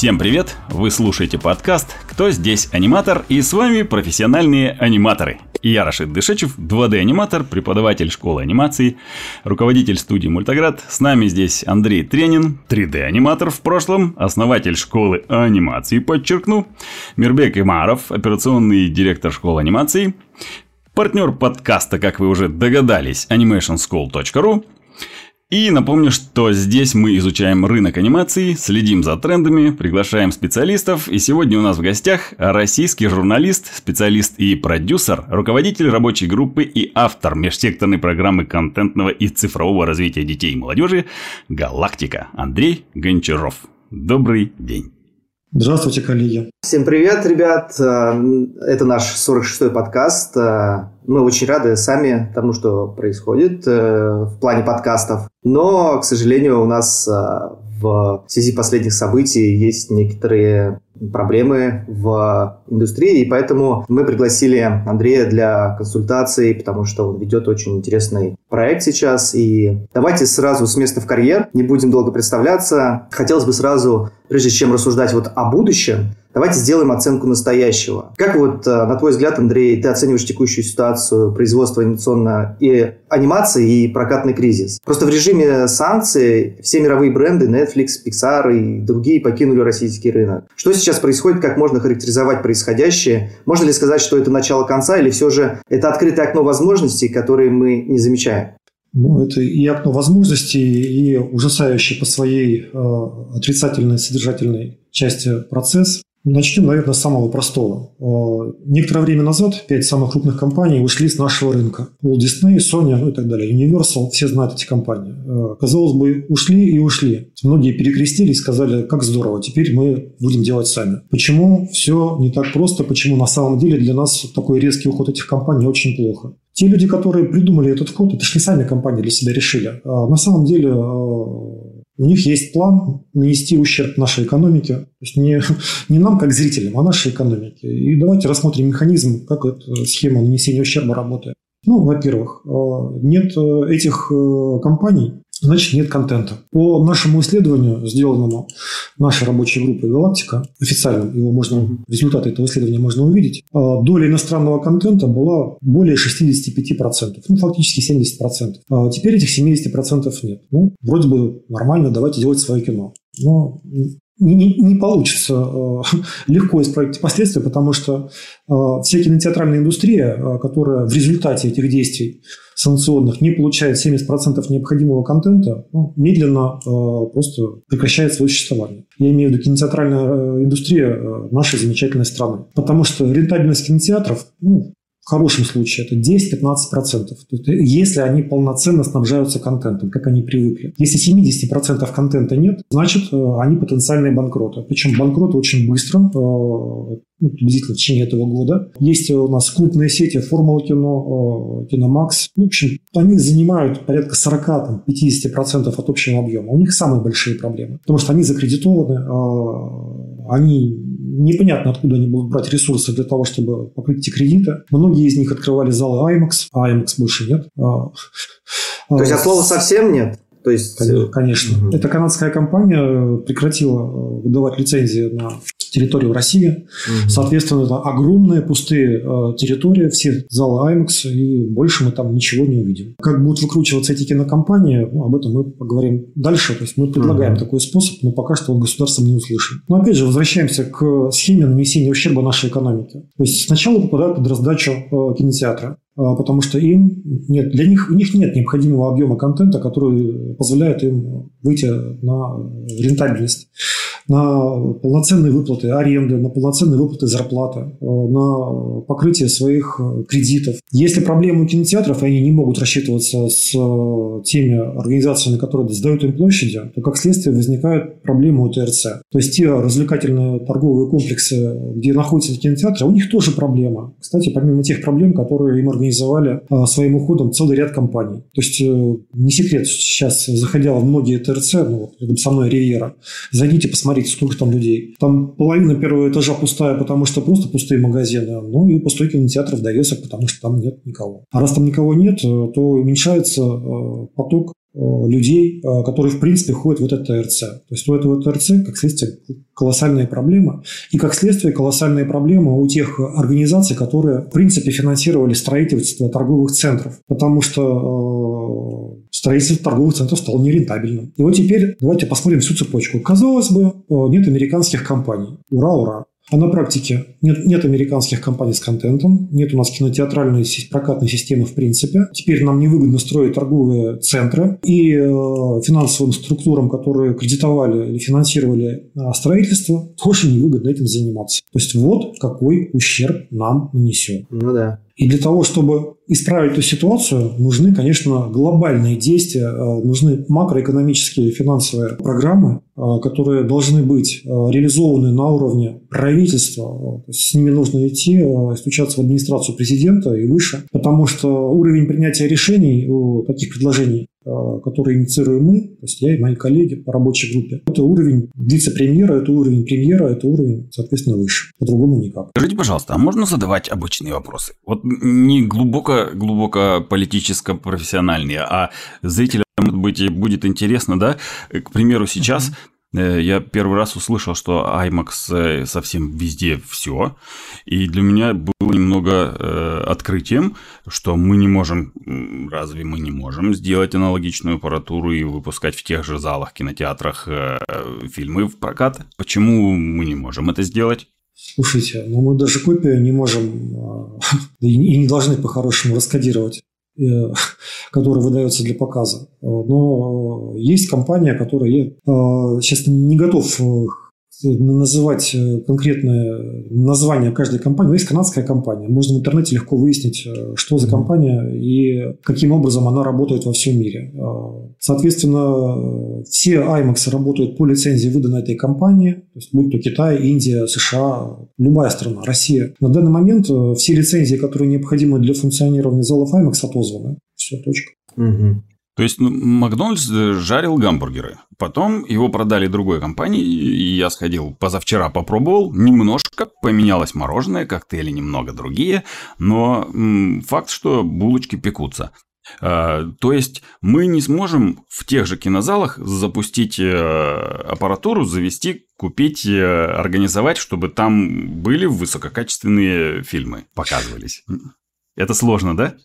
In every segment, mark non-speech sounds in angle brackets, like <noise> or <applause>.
Всем привет! Вы слушаете подкаст «Кто здесь аниматор?» и с вами профессиональные аниматоры. Я Рашид Дышечев, 2D-аниматор, преподаватель школы анимации, руководитель студии «Мультаград». С нами здесь Андрей Тренин, 3D-аниматор в прошлом, основатель школы анимации, подчеркну, Мирбек Имаров, операционный директор школы анимации, партнер подкаста, как вы уже догадались, animationschool.ru, и напомню, что здесь мы изучаем рынок анимации, следим за трендами, приглашаем специалистов, и сегодня у нас в гостях российский журналист, специалист и продюсер, руководитель рабочей группы и автор межсекторной программы контентного и цифрового развития детей и молодежи «Галактика» Андрей Гончаров. Добрый день. Здравствуйте, коллеги. Всем привет, ребят. Это наш 46-й подкаст. Мы очень рады сами тому, что происходит э, в плане подкастов. Но, к сожалению, у нас э, в связи последних событий есть некоторые проблемы в индустрии, и поэтому мы пригласили Андрея для консультаций, потому что он ведет очень интересный проект сейчас. И давайте сразу с места в карьер, не будем долго представляться. Хотелось бы сразу, прежде чем рассуждать вот о будущем, Давайте сделаем оценку настоящего. Как вот, э, на твой взгляд, Андрей, ты оцениваешь текущую ситуацию производства анимационной и анимации и прокатный кризис? Просто в режиме санкций все мировые бренды Netflix, Pixar и другие покинули российский рынок. Что сейчас происходит, как можно характеризовать происходящее? Можно ли сказать, что это начало конца или все же это открытое окно возможностей, которые мы не замечаем? Ну, это и окно возможностей, и ужасающий по своей э, отрицательной содержательной части процесс. Начнем, наверное, с самого простого. Э, некоторое время назад пять самых крупных компаний ушли с нашего рынка. Walt Disney, Sony, ну и так далее. Universal, все знают эти компании. Э, казалось бы, ушли и ушли. Многие перекрестились и сказали, как здорово, теперь мы будем делать сами. Почему все не так просто? Почему на самом деле для нас такой резкий уход этих компаний очень плохо? Те люди, которые придумали этот ход, это же не сами компании для себя решили. А на самом деле э, у них есть план нанести ущерб нашей экономике, то есть не, не нам как зрителям, а нашей экономике. И давайте рассмотрим механизм, как эта схема нанесения ущерба работает. Ну, во-первых, э, нет э, этих э, компаний, значит нет контента. По нашему исследованию, сделанному нашей рабочей группой «Галактика», официально его можно, результаты этого исследования можно увидеть, а, доля иностранного контента была более 65%, ну, фактически 70%. А теперь этих 70% нет. Ну, вроде бы нормально, давайте делать свое кино. Но не, не получится э, <laughs> легко исправить последствия, потому что э, вся кинотеатральная индустрия, э, которая в результате этих действий санкционных не получает 70% необходимого контента, ну, медленно просто прекращает свое существование. Я имею в виду кинотеатральная индустрия нашей замечательной страны. Потому что рентабельность кинотеатров ну, в хорошем случае это 10-15%. Если они полноценно снабжаются контентом, как они привыкли. Если 70% контента нет, значит, э, они потенциальные банкроты. Причем банкроты очень быстро, э, ну, приблизительно в течение этого года. Есть у нас крупные сети Формула кино, э, Киномакс. В общем, они занимают порядка 40-50% от общего объема. У них самые большие проблемы, потому что они закредитованы, они непонятно, откуда они будут брать ресурсы для того, чтобы покрыть эти кредиты. Многие из них открывали залы IMAX, а IMAX больше нет. А, То есть, от слова совсем нет? То есть... Конечно. Угу. Эта канадская компания прекратила выдавать лицензии на территорию России. Угу. Соответственно, это огромные пустые э, территории, все залы IMAX, и больше мы там ничего не увидим. Как будут выкручиваться эти кинокомпании, ну, об этом мы поговорим дальше. То есть мы предлагаем угу. такой способ, но пока что он государством не услышан. Но опять же, возвращаемся к схеме нанесения ущерба нашей экономике. То есть сначала попадают под раздачу э, кинотеатра а, потому что им нет, для них, у них нет необходимого объема контента, который позволяет им выйти на рентабельность на полноценные выплаты аренды, на полноценные выплаты зарплаты, э, на покрытие своих э, кредитов. Если проблемы у кинотеатров, и они не могут рассчитываться с э, теми организациями, которые сдают им площади, то как следствие возникают проблемы у ТРЦ. То есть те развлекательные торговые комплексы, где находятся кинотеатры, у них тоже проблема. Кстати, помимо тех проблем, которые им организовали своим уходом целый ряд компаний. То есть не секрет, сейчас заходя в многие ТРЦ, ну рядом со мной Ривьера, зайдите, посмотрите смотрите, сколько там людей. Там половина первого этажа пустая, потому что просто пустые магазины. Ну и пустой кинотеатр в довесок, потому что там нет никого. А раз там никого нет, э, то уменьшается э, поток людей, которые, в принципе, ходят в этот ТРЦ. То есть у этого ТРЦ, как следствие, колоссальные проблемы. И, как следствие, колоссальные проблемы у тех организаций, которые, в принципе, финансировали строительство торговых центров. Потому что строительство торговых центров стало нерентабельным. И вот теперь давайте посмотрим всю цепочку. Казалось бы, нет американских компаний. Ура, ура. А на практике нет, нет американских компаний с контентом, нет у нас кинотеатральной прокатной системы в принципе. Теперь нам невыгодно строить торговые центры и э, финансовым структурам, которые кредитовали или финансировали э, строительство, тоже невыгодно этим заниматься. То есть вот какой ущерб нам нанесен. Ну да. И для того, чтобы исправить эту ситуацию, нужны, конечно, глобальные действия, э, нужны макроэкономические финансовые программы, э, которые должны быть э, реализованы на уровне правительства. С ними нужно идти, стучаться в администрацию президента и выше, потому что уровень принятия решений у таких предложений который инициируем мы, то есть я и мои коллеги по рабочей группе. Это уровень вице-премьера, это уровень премьера, это уровень, соответственно, выше. По-другому никак. Скажите, пожалуйста, а можно задавать обычные вопросы? Вот не глубоко, глубоко политическо-профессиональные, а зрителям, может быть, будет интересно, да? К примеру, сейчас uh-huh. Я первый раз услышал, что IMAX э, совсем везде все, и для меня было немного э, открытием, что мы не можем, разве мы не можем сделать аналогичную аппаратуру и выпускать в тех же залах, кинотеатрах э, фильмы в прокат? Почему мы не можем это сделать? Слушайте, ну мы даже копию не можем а, <laughs> и не должны по-хорошему раскодировать э, <laughs> который выдается для показа. Но есть компания, которая я сейчас не готов называть э, конкретное название каждой компании. Но есть канадская компания. Можно в интернете легко выяснить, э, что за компания и каким образом она работает во всем мире. Э, соответственно, все IMAX работают по лицензии, выданной этой компании. То есть, будь то Китай, Индия, США, любая страна, Россия. На данный момент все лицензии, которые необходимы для функционирования залов IMAX, отозваны. Все, точка. Угу. То есть Макдональдс жарил гамбургеры. Потом его продали другой компании, и я сходил позавчера попробовал. Немножко поменялось мороженое, коктейли немного другие, но факт, что булочки пекутся. А, то есть мы не сможем в тех же кинозалах запустить э, аппаратуру, завести, купить, э, организовать, чтобы там были высококачественные фильмы показывались. Это сложно, да?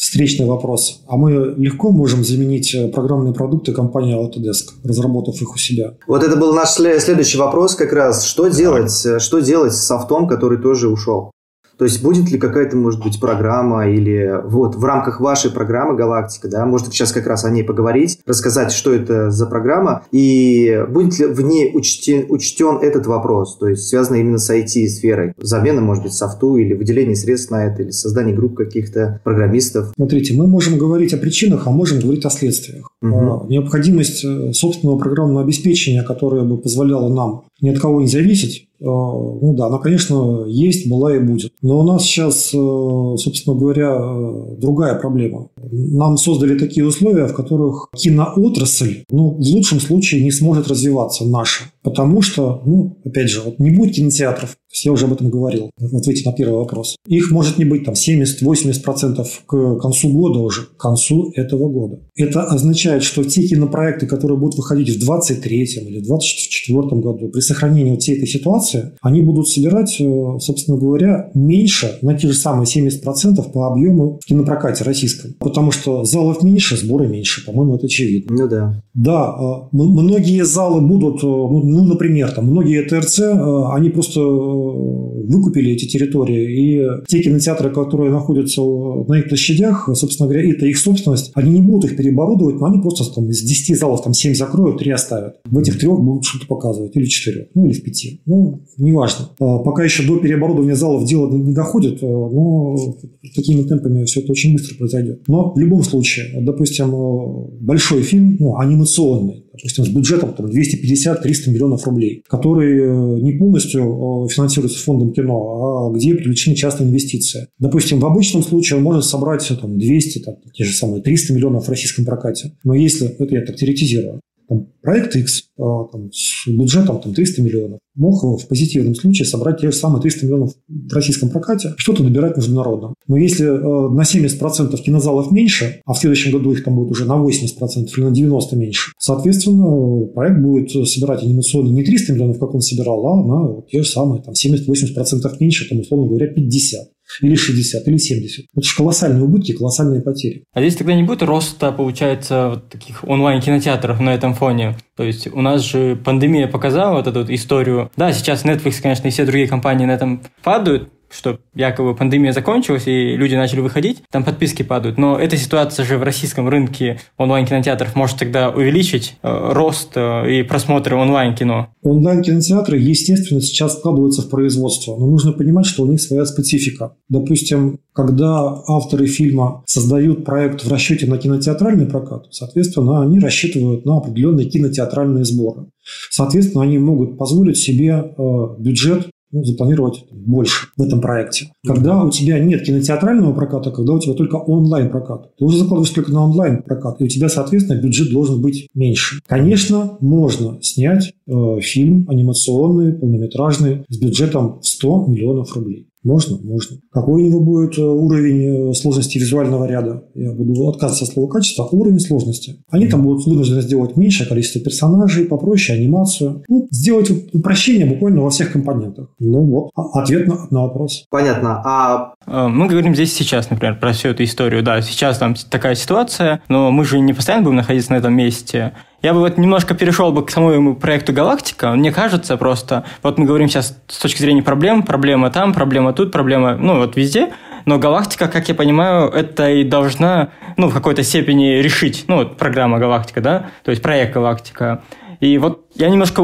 Встречный вопрос. А мы легко можем заменить э, программные продукты компании Autodesk, разработав их у себя? Вот это был наш следующий вопрос как раз. Что делать, что делать с софтом, который тоже ушел? То есть будет ли какая-то, может быть, программа или вот в рамках вашей программы «Галактика», да, может сейчас как раз о ней поговорить, рассказать, что это за программа и будет ли в ней учтен, учтен этот вопрос, то есть связано именно с IT-сферой, замена, может быть, софту или выделение средств на это, или создание групп каких-то программистов. Смотрите, мы можем говорить о причинах, а можем говорить о следствиях. Угу. Необходимость э, собственного программного обеспечения, которое бы позволяло нам ни от кого не зависеть, э, ну да, она, конечно, есть, была и будет. Но у нас сейчас, э, собственно говоря, э, другая проблема. Нам создали такие условия, в которых киноотрасль, ну, в лучшем случае не сможет развиваться наша. Потому что, ну, опять же, вот не будет кинотеатров, я уже об этом говорил, в ответе на первый вопрос. Их может не быть там 70-80% к концу года уже, к концу этого года. Это означает, что те кинопроекты, которые будут выходить в 23 или 24 году, при сохранении всей этой ситуации, они будут собирать, э, собственно говоря, меньше на те же самые 70% по объему в кинопрокате российском. Потому что залов меньше, сборы меньше, по-моему, это очевидно. Ну да. Да, э, многие залы будут, э, ну, ну, например, там многие ТРЦ, они просто выкупили эти территории, и те кинотеатры, которые находятся на их площадях, собственно говоря, это их собственность, они не будут их переоборудовать, но они просто там, из 10 залов там 7 закроют, 3 оставят. В этих трех будут что-то показывать, или 4, ну или в 5. Ну, неважно. А пока еще до переоборудования залов дело не доходит, но такими темпами все это очень быстро произойдет. Но в любом случае, допустим, большой фильм, ну, анимационный, допустим, с бюджетом там, 250-300 миллионов рублей, который э, не полностью э, финансируется фондом кино, а где привлечены частные инвестиции. Допустим, в обычном случае он может собрать там, 200, там, те же самые 300 миллионов в российском прокате. Но если, это я так теоретизирую, там, проект X там, с бюджетом там, 300 миллионов мог в позитивном случае собрать те же самые 300 миллионов в российском прокате, что-то набирать международном. Но если на 70% кинозалов меньше, а в следующем году их там будет уже на 80% или на 90% меньше, соответственно, проект будет собирать анимационный не 300 миллионов, как он собирал, а на те же самые там, 70-80% меньше, там, условно говоря, 50 или 60, или 70. Это же колоссальные убытки, колоссальные потери. А здесь тогда не будет роста, получается, вот таких онлайн-кинотеатров на этом фоне? То есть у нас же пандемия показала вот эту вот историю. Да, сейчас Netflix, конечно, и все другие компании на этом падают, что якобы пандемия закончилась и люди начали выходить, там подписки падают. Но эта ситуация же в российском рынке онлайн-кинотеатров может тогда увеличить э, рост э, и просмотры онлайн-кино. Онлайн-кинотеатры, естественно, сейчас вкладываются в производство, но нужно понимать, что у них своя специфика. Допустим, когда авторы фильма создают проект в расчете на кинотеатральный прокат, соответственно, они рассчитывают на определенные кинотеатральные сборы. Соответственно, они могут позволить себе э, бюджет ну, запланировать больше в этом проекте. Когда у тебя нет кинотеатрального проката, когда у тебя только онлайн-прокат, ты уже закладываешь только на онлайн-прокат, и у тебя, соответственно, бюджет должен быть меньше. Конечно, можно снять э, фильм анимационный, полнометражный с бюджетом в 100 миллионов рублей. Можно? Можно. Какой у него будет э, уровень э, сложности визуального ряда? Я буду отказываться от слова качества. Уровень сложности. Они там будут вынуждены сделать меньшее количество персонажей, попроще анимацию. Ну, сделать упрощение буквально во всех компонентах. Ну вот, а, ответ на, на вопрос. Понятно. А... Э, мы говорим здесь сейчас, например, про всю эту историю. Да, сейчас там такая ситуация, но мы же не постоянно будем находиться на этом месте. Я бы вот немножко перешел бы к самому проекту «Галактика». Мне кажется просто, вот мы говорим сейчас с точки зрения проблем, проблема там, проблема тут, проблема, ну, вот везде, но «Галактика», как я понимаю, это и должна, ну, в какой-то степени решить, ну, вот программа «Галактика», да, то есть проект «Галактика». И вот я немножко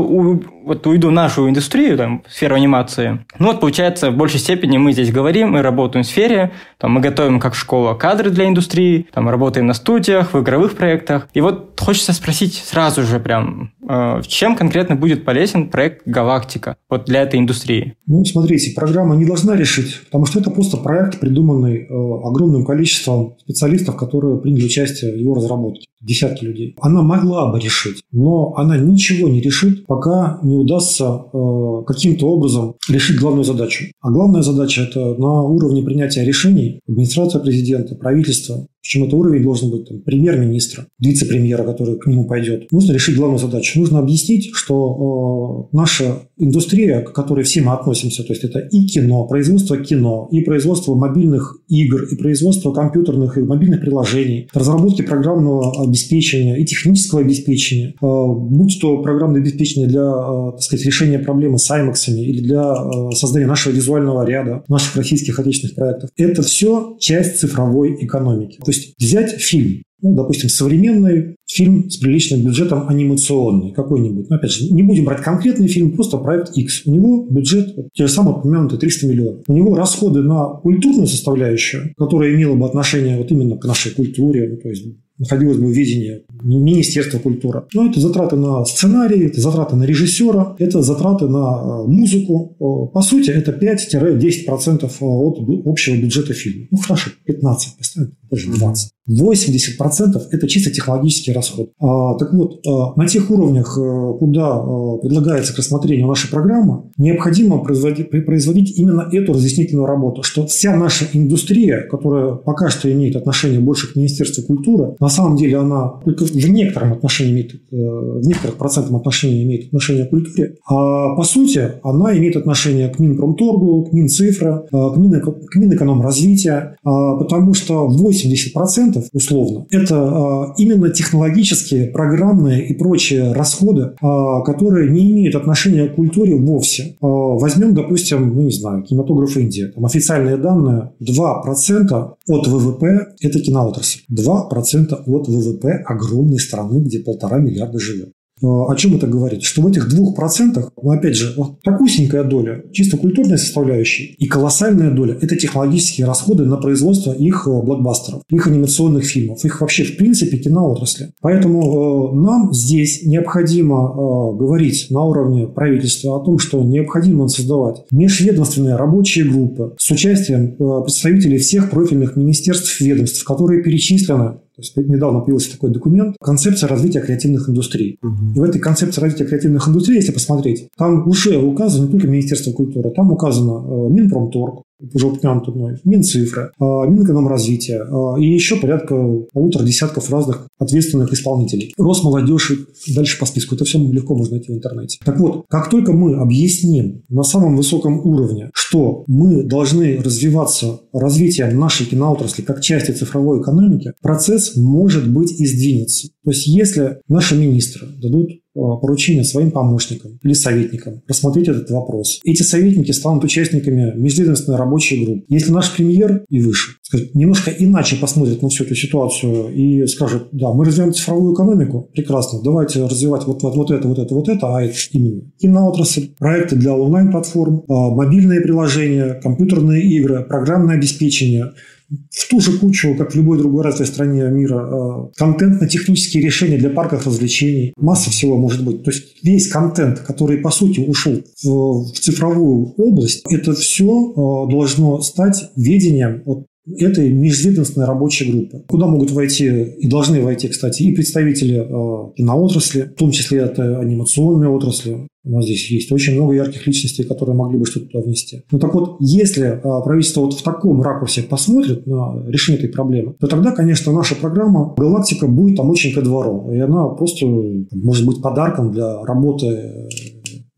вот уйду в нашу индустрию, там, сферу анимации. Ну вот, получается, в большей степени мы здесь говорим, мы работаем в сфере, там, мы готовим как школа кадры для индустрии, там, работаем на студиях, в игровых проектах. И вот хочется спросить сразу же прям, э, чем конкретно будет полезен проект «Галактика» вот для этой индустрии? Ну, смотрите, программа не должна решить, потому что это просто проект, придуманный э, огромным количеством специалистов, которые приняли участие в его разработке. Десятки людей. Она могла бы решить, но она ничего не решит, пока не удастся э, каким-то образом решить главную задачу. А главная задача – это на уровне принятия решений администрация президента, правительство, причем это уровень должен быть там, премьер-министра, вице-премьера, который к нему пойдет. Нужно решить главную задачу. Нужно объяснить, что э, наша индустрия, к которой все мы относимся, то есть это и кино, производство кино, и производство мобильных игр, и производство компьютерных и мобильных приложений, разработки программного обеспечения и технического обеспечения, э, будь то программное обеспечение для э, так сказать, решения проблемы с IMAX или для э, создания нашего визуального ряда, наших российских отечественных проектов. Это все часть цифровой экономики. То есть взять фильм, ну, допустим, современный фильм с приличным бюджетом анимационный какой-нибудь. Но, опять же, не будем брать конкретный фильм, просто проект X. У него бюджет, те же самые упомянутые 300 миллионов. У него расходы на культурную составляющую, которая имела бы отношение вот именно к нашей культуре, ну, то есть находилось бы в видении Министерства культуры. Но это затраты на сценарий, это затраты на режиссера, это затраты на э, музыку. Э, по сути, это 5-10% от общего бюджета фильма. Ну, хорошо, 15, поставим, даже 20. 80% это чисто технологический расход. А, так вот, а, на тех уровнях, э, куда а, предлагается к рассмотрению наша программа, необходимо производить, именно эту разъяснительную работу, что вся наша индустрия, которая пока что имеет отношение больше к Министерству культуры, на самом деле она только в некотором отношении имеет, э, в некоторых процентном отношении имеет отношение к культуре, а по сути она имеет отношение к Минпромторгу, к Минцифра, Мин, к Минэкономразвития, потому что 80% условно. Это а, именно технологические, программные и прочие расходы, а, которые не имеют отношения к культуре вовсе. А, возьмем, допустим, ну не знаю, кинематограф Индии. Там официальные данные 2% от ВВП – это киноотрасль. 2% от ВВП огромной страны, где полтора миллиарда живет. О чем это говорит? Что в этих двух процентах, ну, опять же, вот такусенькая доля чисто культурной составляющей и колоссальная доля – это технологические расходы на производство их э, блокбастеров, их анимационных фильмов, их вообще, в принципе, киноотрасли. Поэтому э, нам здесь необходимо э, говорить на уровне правительства о том, что необходимо создавать межведомственные рабочие группы с участием э, представителей всех профильных министерств, ведомств, которые перечислены То есть недавно появился такой документ «Концепция развития креативных индустрий». Угу. И в этой концепции развития креативных индустрий, если посмотреть, там уже указано не только Министерство культуры, там указано э, Минпромторг, уже упомянутый мной, Минцифры, а, Минэкономразвития а, и еще порядка полутора десятков разных ответственных исполнителей. Росмолодежь дальше по списку. Это все легко можно найти в интернете. Так вот, как только мы объясним на самом высоком уровне, что мы должны развиваться развитием нашей киноотрасли как части цифровой экономики, процесс может быть и сдвинется. То есть, если наши министры дадут поручение своим помощникам или советникам рассмотреть этот вопрос. Эти советники станут участниками межведомственной рабочей группы. Если наш премьер и выше скажет, немножко иначе посмотрит на всю эту ситуацию и скажет, да, мы развиваем цифровую экономику, прекрасно, давайте развивать вот, вот, вот это, вот это, вот это, а это именно киноотрасль, проекты для онлайн-платформ, э, мобильные приложения, компьютерные игры, программное обеспечение – в ту же кучу, как в любой другой развитой стране мира, э, контентно-технические решения для парков развлечений. Масса всего может быть. То есть весь контент, который, по сути, ушел в, в цифровую область, это все э, должно стать ведением от этой межведомственной рабочей группы, куда могут войти и должны войти, кстати, и представители э, киноотрасли, в том числе это анимационные отрасли, у нас здесь есть очень много ярких личностей, которые могли бы что-то туда внести. Ну так вот, если а, правительство вот в таком ракурсе посмотрит на решение этой проблемы, то тогда, конечно, наша программа «Галактика» будет там очень ко двору. И она просто может быть подарком для работы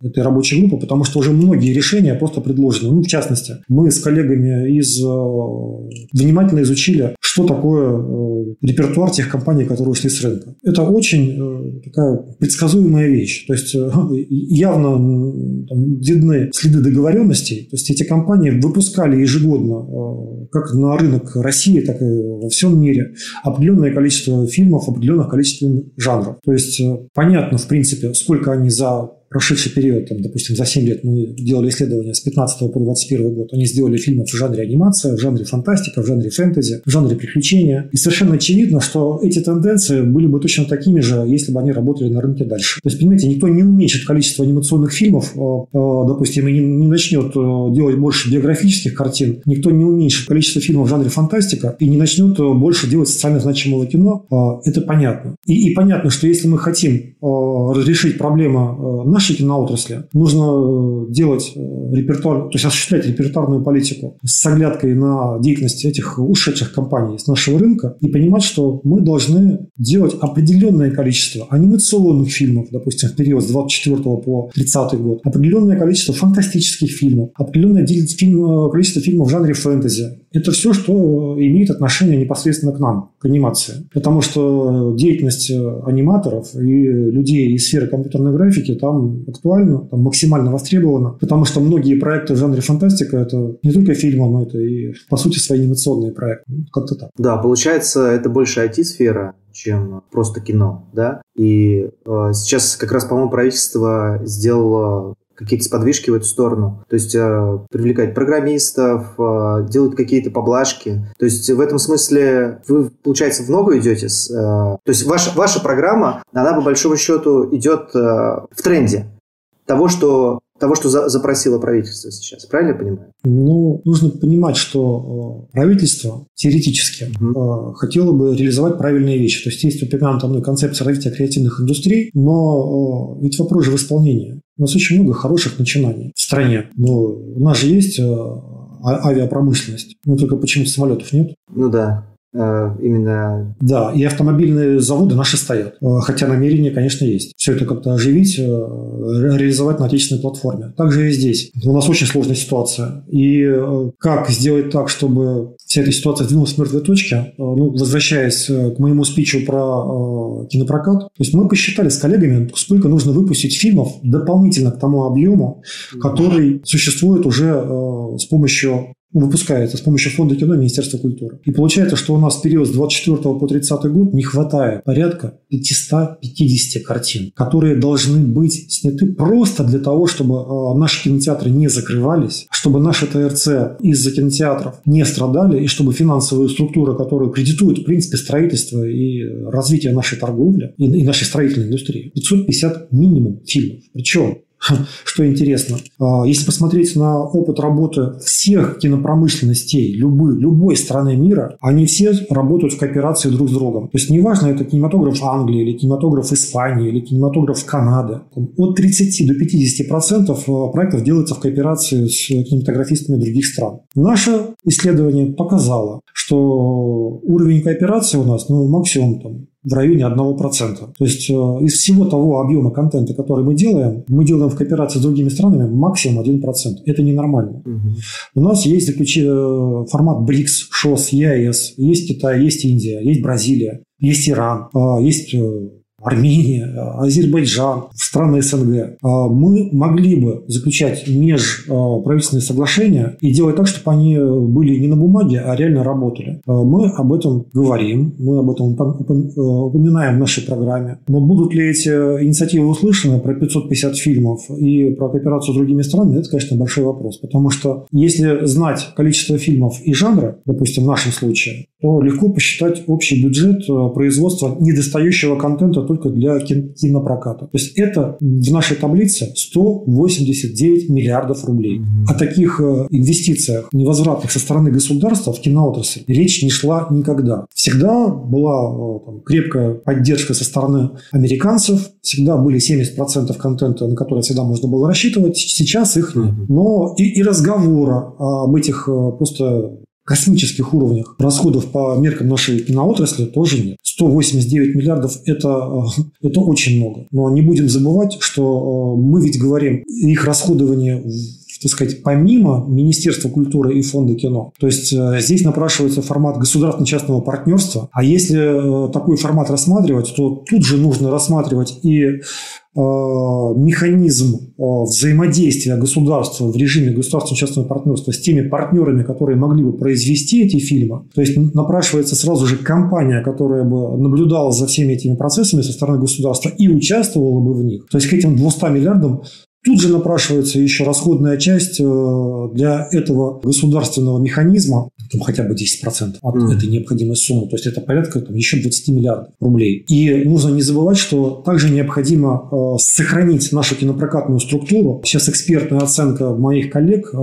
этой рабочей группы, потому что уже многие решения просто предложены. Ну, в частности, мы с коллегами из э, внимательно изучили, что такое э, репертуар тех компаний, которые ушли с рынка. Это очень э, такая предсказуемая вещь. То есть <laughs> явно там, видны следы договоренностей. То есть эти компании выпускали ежегодно как на рынок России, так и во всем мире определенное количество фильмов, определенных количество жанров. То есть понятно, в принципе, сколько они за прошедший период, там, допустим, за 7 лет мы делали исследования с 15 по 21 год, они сделали фильмы в жанре анимация, в жанре фантастика, в жанре фэнтези, в жанре приключения. И совершенно очевидно, что эти тенденции были бы точно такими же, если бы они работали на рынке дальше. То есть, понимаете, никто не уменьшит количество анимационных фильмов, э, э, допустим, и не, не начнет э, делать больше биографических картин, никто не уменьшит количество фильмов в жанре фантастика и не начнет больше делать социально значимого кино. Это понятно. И, и понятно, что если мы хотим разрешить проблему нашей киноотрасли нужно э, делать э, репертуар, то есть осуществлять репертуарную политику с оглядкой на деятельность этих ушедших компаний с нашего рынка и понимать, что мы должны делать определенное количество анимационных фильмов, допустим, в период с 24 по 30 год, определенное количество фантастических фильмов, определенное э, количество фильмов в жанре фэнтези. Это все, что имеет отношение непосредственно к нам, к анимации. Потому что деятельность аниматоров и людей из сферы компьютерной графики там актуально, там максимально востребовано, потому что многие проекты в жанре фантастика это не только фильмы, но это и, по сути, свои анимационные проекты. Ну, как-то так. Да, получается, это больше IT-сфера, чем просто кино, да? И э, сейчас как раз, по-моему, правительство сделало какие-то сподвижки в эту сторону. То есть э, привлекать программистов, э, делать какие-то поблажки. То есть в этом смысле вы, получается, в ногу идете. С, э, то есть ваша, ваша программа, она по большому счету идет э, в тренде того, что того, что за, запросило правительство сейчас. Правильно я понимаю? Ну, нужно понимать, что э, правительство теоретически угу. хотело бы реализовать правильные вещи. То есть есть упомянутая мной концепция развития креативных индустрий, но э, ведь вопрос же в исполнении. У нас очень много хороших начинаний в стране. Но у нас же есть а, авиапромышленность. Но только почему-то самолетов нет. Ну да. Э, именно... Да, и автомобильные заводы наши стоят. Э, хотя намерение, конечно, есть. Все это как-то оживить, э, реализовать на отечественной платформе. Также и здесь. У нас очень сложная ситуация. И как сделать так, чтобы вся эта ситуация сдвинулась с мертвой точки? Ну, возвращаясь к моему спичу про кинопрокат. То есть мы посчитали с коллегами, сколько нужно выпустить фильмов дополнительно к тому объему, который существует уже с помощью выпускается с помощью фонда кино Министерства культуры. И получается, что у нас в период с 24 по 30 год не хватает порядка 550 картин, которые должны быть сняты просто для того, чтобы э, наши кинотеатры не закрывались, чтобы наши ТРЦ из-за кинотеатров не страдали, и чтобы финансовые структуры, которые кредитуют, в принципе, строительство и развитие нашей торговли и нашей строительной индустрии, 550 минимум фильмов. Причем <laughs> что интересно. А, если посмотреть на опыт работы всех кинопромышленностей любой, любой страны мира, они все работают в кооперации друг с другом. То есть неважно, это кинематограф Англии, или кинематограф Испании, или кинематограф Канады. От 30 до 50 процентов а, проектов делается в кооперации с кинематографистами других стран. Наше исследование показало, что уровень кооперации у нас ну, максимум там, в районе 1%. То есть э, из всего того объема контента, который мы делаем, мы делаем в кооперации с другими странами максимум 1%. Это ненормально. Угу. У нас есть заключи... Э, формат БРИКС, ШОС, ЕАЭС, есть Китай, есть Индия, есть Бразилия, есть Иран, э, есть Армения, Азербайджан, страны СНГ, а, мы могли бы заключать межправительственные соглашения и делать так, чтобы они были не на бумаге, а реально работали. Мы об этом говорим, мы об этом упоминаем в нашей программе. Но будут ли эти инициативы услышаны про 550 фильмов и про кооперацию с другими странами, это, конечно, большой вопрос. Потому что если знать количество фильмов и жанра, допустим, в нашем случае, то легко посчитать общий бюджет э, производства недостающего контента только для кинопроката. То есть это в нашей таблице 189 миллиардов рублей. О таких э, инвестициях невозвратных со стороны государства в киноотрасль речь не шла никогда. Всегда была э, там, крепкая поддержка со стороны американцев, всегда были 70% контента, на который всегда можно было рассчитывать, сейчас их нет. Но и, и разговора об этих просто космических уровнях расходов по меркам нашей киноотрасли тоже нет. 189 миллиардов это, – это очень много. Но не будем забывать, что э, мы ведь говорим их расходование так сказать, помимо Министерства культуры и Фонда кино. То есть э, здесь напрашивается формат государственно-частного партнерства. А если э, такой формат рассматривать, то тут же нужно рассматривать и Э, механизм взаимодействия государства в режиме государственно-частного партнерства с теми партнерами, которые могли бы произвести эти фильмы. То есть напрашивается сразу же компания, которая бы наблюдала за всеми этими процессами со стороны государства и участвовала бы в них. То есть к этим 200 миллиардам Тут же напрашивается еще расходная часть э, для этого государственного механизма, там хотя бы 10% от mm. этой необходимой суммы. То есть это порядка там, еще 20 миллиардов рублей. И нужно не забывать, что также необходимо э, сохранить нашу кинопрокатную структуру. Сейчас экспертная оценка моих коллег э,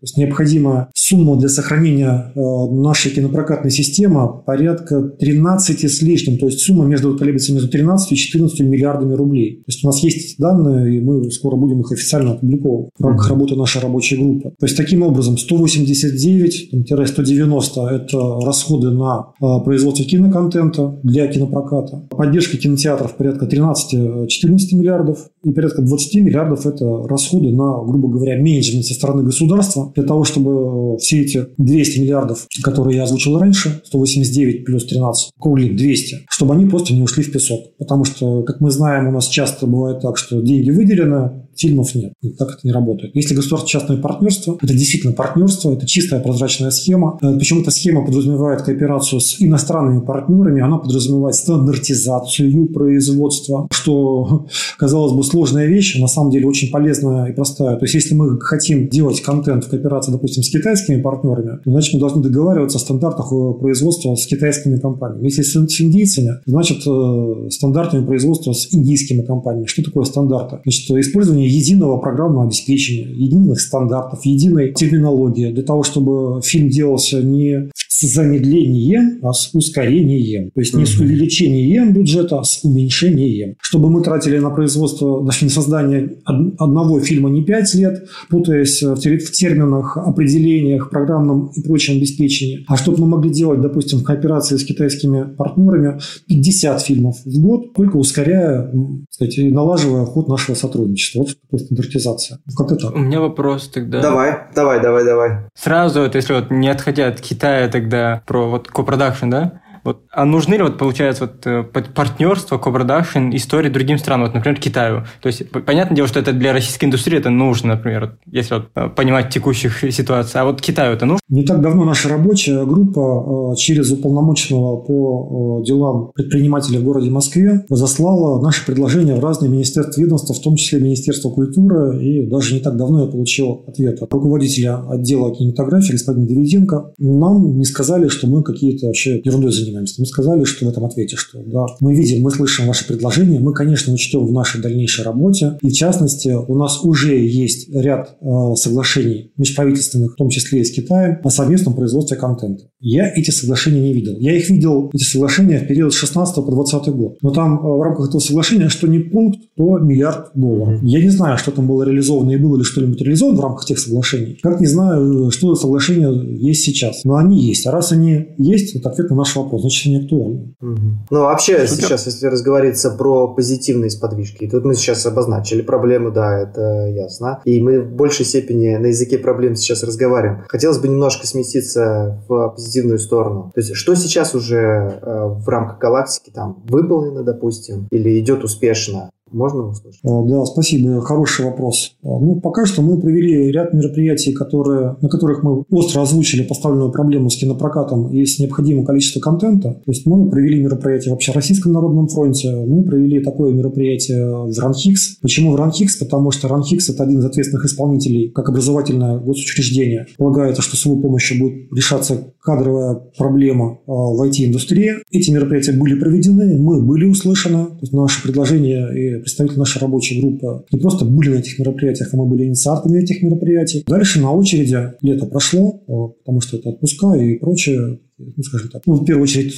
то есть необходимая сумма для сохранения э, нашей кинопрокатной системы порядка 13 с лишним. То есть сумма между колеблется между 13 и 14 миллиардами рублей. То есть у нас есть данные, и мы скоро будем их официально опубликовывать в рамках работы нашей рабочей группы. То есть таким образом 189-190 – это расходы на э, производство киноконтента для кинопроката. Поддержка кинотеатров порядка 13-14 миллиардов. И порядка 20 миллиардов – это расходы на, грубо говоря, менеджмент со стороны государства для того, чтобы все эти 200 миллиардов, которые я озвучил раньше, 189 плюс 13, округлим 200, чтобы они просто не ушли в песок. Потому что, как мы знаем, у нас часто бывает так, что деньги выделены, фильмов нет. Так это не работает. Если государственно-частное партнерство, это действительно партнерство, это чистая прозрачная схема. Э, Причем эта схема подразумевает кооперацию с иностранными партнерами, она подразумевает стандартизацию производства, что, казалось бы, сложная вещь, а на самом деле очень полезная и простая. То есть, если мы хотим делать контент в кооперации, допустим, с китайскими партнерами, значит, мы должны договариваться о стандартах э, производства с китайскими компаниями. Если с индийцами, значит, э, стандартами производства с индийскими компаниями. Что такое стандарты? Значит, использование единого программного обеспечения, единых стандартов, единой терминологии для того, чтобы фильм делался не с замедлением, а с ускорением. То есть не с увеличением бюджета, а с уменьшением. Чтобы мы тратили на производство, на создание одного фильма не 5 лет, путаясь в терминах, определениях, программном и прочем обеспечении, а чтобы мы могли делать, допустим, в кооперации с китайскими партнерами 50 фильмов в год, только ускоряя, кстати, налаживая ход нашего сотрудничества. Вот такая стандартизация. Как это? У меня вопрос тогда. Давай, давай, давай, давай. Сразу, вот, если вот не отходя от Китая, тогда когда про вот копродакшн, да, вот, а нужны ли, вот, получается, вот, э, партнерство, копродакшн, истории другим странам, вот, например, Китаю? То есть, понятное дело, что это для российской индустрии это нужно, например, если вот, э, понимать текущих ситуаций. А вот Китаю это нужно? Не так давно наша рабочая группа э, через уполномоченного по делам предпринимателей в городе Москве заслала наши предложения в разные министерства ведомства, в том числе Министерство культуры, и даже не так давно я получил ответ от руководителя отдела кинематографии господина Давиденко. Нам не сказали, что мы какие-то вообще ерундой занимаемся занимаемся? Мы сказали, что в этом ответе, что да, мы видим, мы слышим ваши предложения, мы, конечно, учтем в нашей дальнейшей работе. И в частности, у нас уже есть ряд э, соглашений межправительственных, в том числе и с Китаем, о совместном производстве контента. Я эти соглашения не видел. Я их видел, эти соглашения, в период с 16 по 20 год. Но там э, в рамках этого соглашения, что не пункт, то миллиард долларов. Я не знаю, что там было реализовано и было ли что-нибудь реализовано в рамках тех соглашений. Как не знаю, что за соглашения есть сейчас. Но они есть. А раз они есть, это ответ на наш вопрос. Значит, они актуальны. Ну, вообще, Супер. сейчас, если разговаривается про позитивные сподвижки, тут мы сейчас обозначили проблему, да, это ясно. И мы в большей степени на языке проблем сейчас разговариваем. Хотелось бы немножко сместиться в позитивную сторону. То есть, что сейчас уже э, в рамках галактики там выполнено, допустим, или идет успешно? Можно услышать? А, да, спасибо. Хороший вопрос. А, ну, пока что мы провели ряд мероприятий, которые, на которых мы остро озвучили поставленную проблему с кинопрокатом и с необходимым количеством контента. То есть мы провели мероприятие в Общероссийском народном фронте, мы провели такое мероприятие в РАНХИКС. Почему в РАНХИКС? Потому что РАНХИКС – это один из ответственных исполнителей как образовательное госучреждение. Полагается, что с его помощью будет решаться кадровая проблема а, в IT-индустрии. Эти мероприятия были проведены, мы были услышаны, то есть наши предложения и представители нашей рабочей группы не просто были на этих мероприятиях, а мы были инициаторами этих мероприятий. Дальше на очереди лето прошло, э, потому что это отпуска и прочее, ну, скажем так. Ну, в первую очередь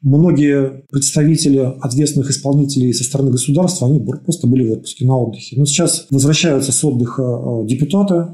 Многие представители ответственных исполнителей со стороны государства, они просто были в отпуске, на отдыхе. Но сейчас возвращаются с отдыха э, депутаты, э,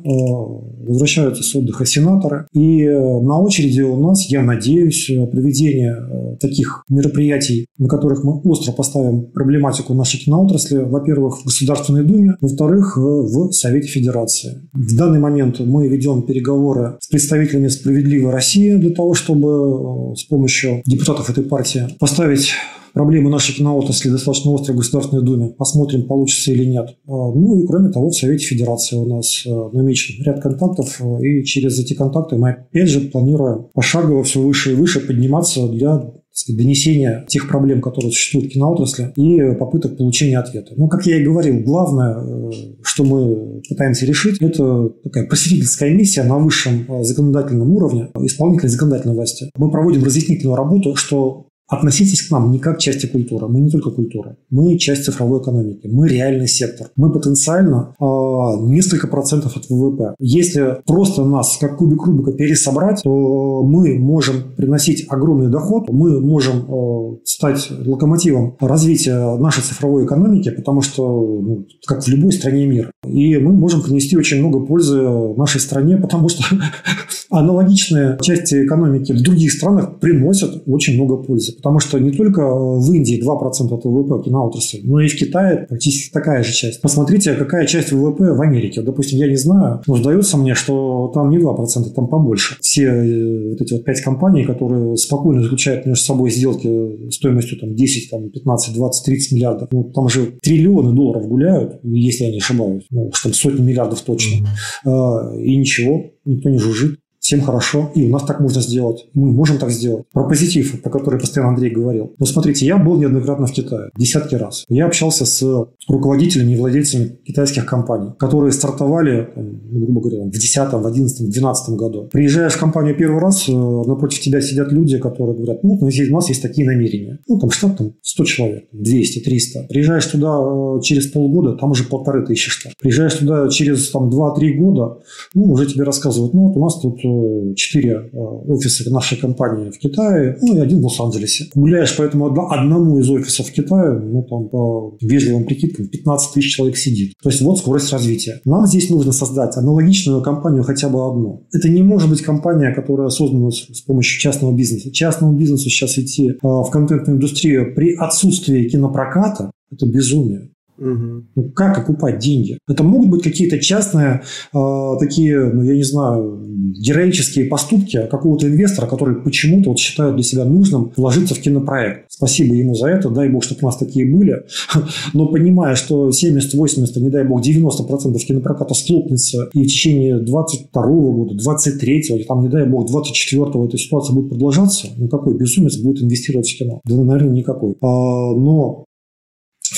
возвращаются с отдыха сенаторы. И э, на очереди у нас, я надеюсь, проведение таких мероприятий, на которых мы остро поставим проблематику нашей киноотрасли, во-первых, в Государственной Думе, во-вторых, в Совете Федерации. В данный момент мы ведем переговоры с представителями «Справедливой России» для того, чтобы с помощью депутатов этой партии поставить проблемы нашей киноотрасли достаточно острые в Государственной Думе. Посмотрим, получится или нет. А, ну и кроме того, в Совете Федерации у нас а, намечен ряд контактов, а, и через эти контакты мы опять же планируем пошагово все выше и выше подниматься для донесения тех проблем, которые существуют в киноотрасли, и попыток получения ответа. Но, как я и говорил, главное, э, что мы пытаемся решить, это такая просветительская миссия на высшем законодательном уровне исполнительной законодательной власти. Мы проводим разъяснительную работу, что Относитесь к нам не как к части культуры. Мы не только культура. Мы часть цифровой экономики. Мы реальный сектор. Мы потенциально э, несколько процентов от ВВП. Если просто нас как кубик Рубика пересобрать, то мы можем приносить огромный доход. Мы можем э, стать локомотивом развития нашей цифровой экономики, потому что, ну, как в любой стране мира. И мы можем принести очень много пользы нашей стране, потому что <laughs> аналогичные части экономики в других странах приносят очень много пользы. Потому что не только в Индии 2% от ВВП киноотрасль, но и в Китае практически такая же часть. Посмотрите, какая часть ВВП в Америке. Допустим, я не знаю, но сдается мне, что там не 2%, там побольше. Все э, вот эти вот пять компаний, которые спокойно заключают между собой сделки стоимостью там, 10, там, 15, 20, 30 миллиардов, ну, там же триллионы долларов гуляют, если я не ошибаюсь. Ну, что там сотни миллиардов точно. Mm-hmm. И ничего, никто не жужжит всем хорошо, и у нас так можно сделать. Мы можем так сделать. Про позитив, про который постоянно Андрей говорил. Но смотрите, я был неоднократно в Китае, десятки раз. Я общался с руководителями и владельцами китайских компаний, которые стартовали, ну, грубо говоря, в 10, в 11, в 12 году. Приезжаешь в компанию первый раз, э, напротив тебя сидят люди, которые говорят, ну, у нас есть такие намерения. Ну, там штат там 100 человек, 200, 300. Приезжаешь туда э, через полгода, там уже полторы тысячи штат. Приезжаешь туда через там 2-3 года, ну, уже тебе рассказывают, ну, вот у нас тут э, четыре э, офиса нашей компании в Китае, ну и один в Лос-Анджелесе. Гуляешь по этому одному из офисов в Китае, ну там по вежливым прикидкам 15 тысяч человек сидит. То есть вот скорость развития. Нам здесь нужно создать аналогичную компанию хотя бы одну. Это не может быть компания, которая создана с помощью частного бизнеса. Частному бизнесу сейчас идти э, в контентную индустрию при отсутствии кинопроката – это безумие. Угу. Как окупать деньги? Это могут быть какие-то частные, э, такие, ну, я не знаю, героические поступки какого-то инвестора, который почему-то вот считает для себя нужным вложиться в кинопроект. Спасибо ему за это, дай бог, чтобы у нас такие были. <laughs> Но понимая, что 70, 80, не дай бог, 90% кинопроката склопнется, и в течение 22 года, 23 или там, не дай бог, 24 эта ситуация будет продолжаться, ну какой безумец будет инвестировать в кино? Да, наверное, никакой. А, но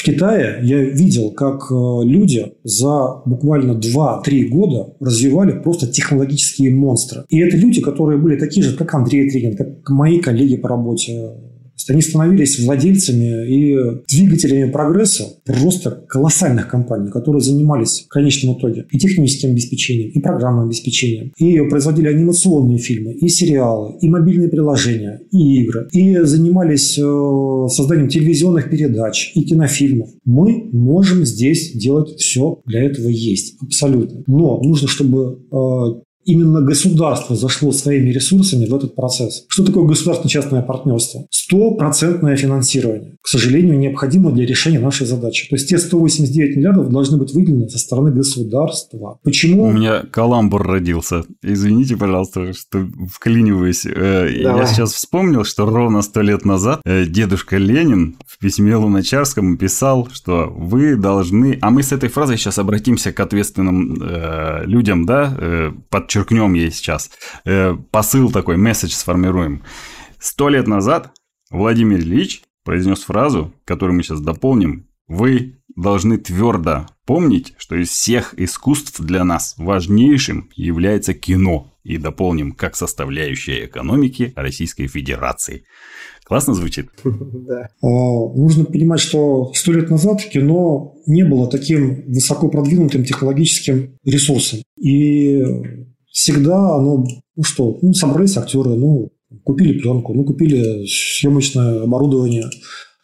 Китае я видел, как э, люди за буквально 2-3 года развивали просто технологические монстры. И это люди, которые были такие же, как Андрей Тригин, как мои коллеги по работе, есть они становились владельцами и двигателями прогресса просто колоссальных компаний, которые занимались в конечном итоге и техническим обеспечением, и программным обеспечением, и производили анимационные фильмы, и сериалы, и мобильные приложения, и игры, и занимались э, созданием телевизионных передач и кинофильмов. Мы можем здесь делать все, для этого есть, абсолютно. Но нужно, чтобы э, именно государство зашло своими ресурсами в этот процесс. Что такое государственно-частное партнерство? Стопроцентное финансирование, к сожалению, необходимо для решения нашей задачи. То есть те 189 миллиардов должны быть выделены со стороны государства. Почему? У меня каламбур родился. Извините, пожалуйста, что вклиниваюсь. Э, Давай. Я сейчас вспомнил, что ровно сто лет назад э, дедушка Ленин в письме Луначарскому писал, что вы должны... А мы с этой фразой сейчас обратимся к ответственным э, людям, да, э, под подчеркнем ей сейчас, э, посыл такой, месседж сформируем. Сто лет назад Владимир Ильич произнес фразу, которую мы сейчас дополним. Вы должны твердо помнить, что из всех искусств для нас важнейшим является кино. И дополним, как составляющая экономики Российской Федерации. Классно звучит? <laughs> Да. А, нужно понимать, что сто лет назад кино не было таким высоко продвинутым технологическим ресурсом. И всегда оно, ну что, ну, собрались актеры, ну, купили пленку, ну, купили съемочное оборудование,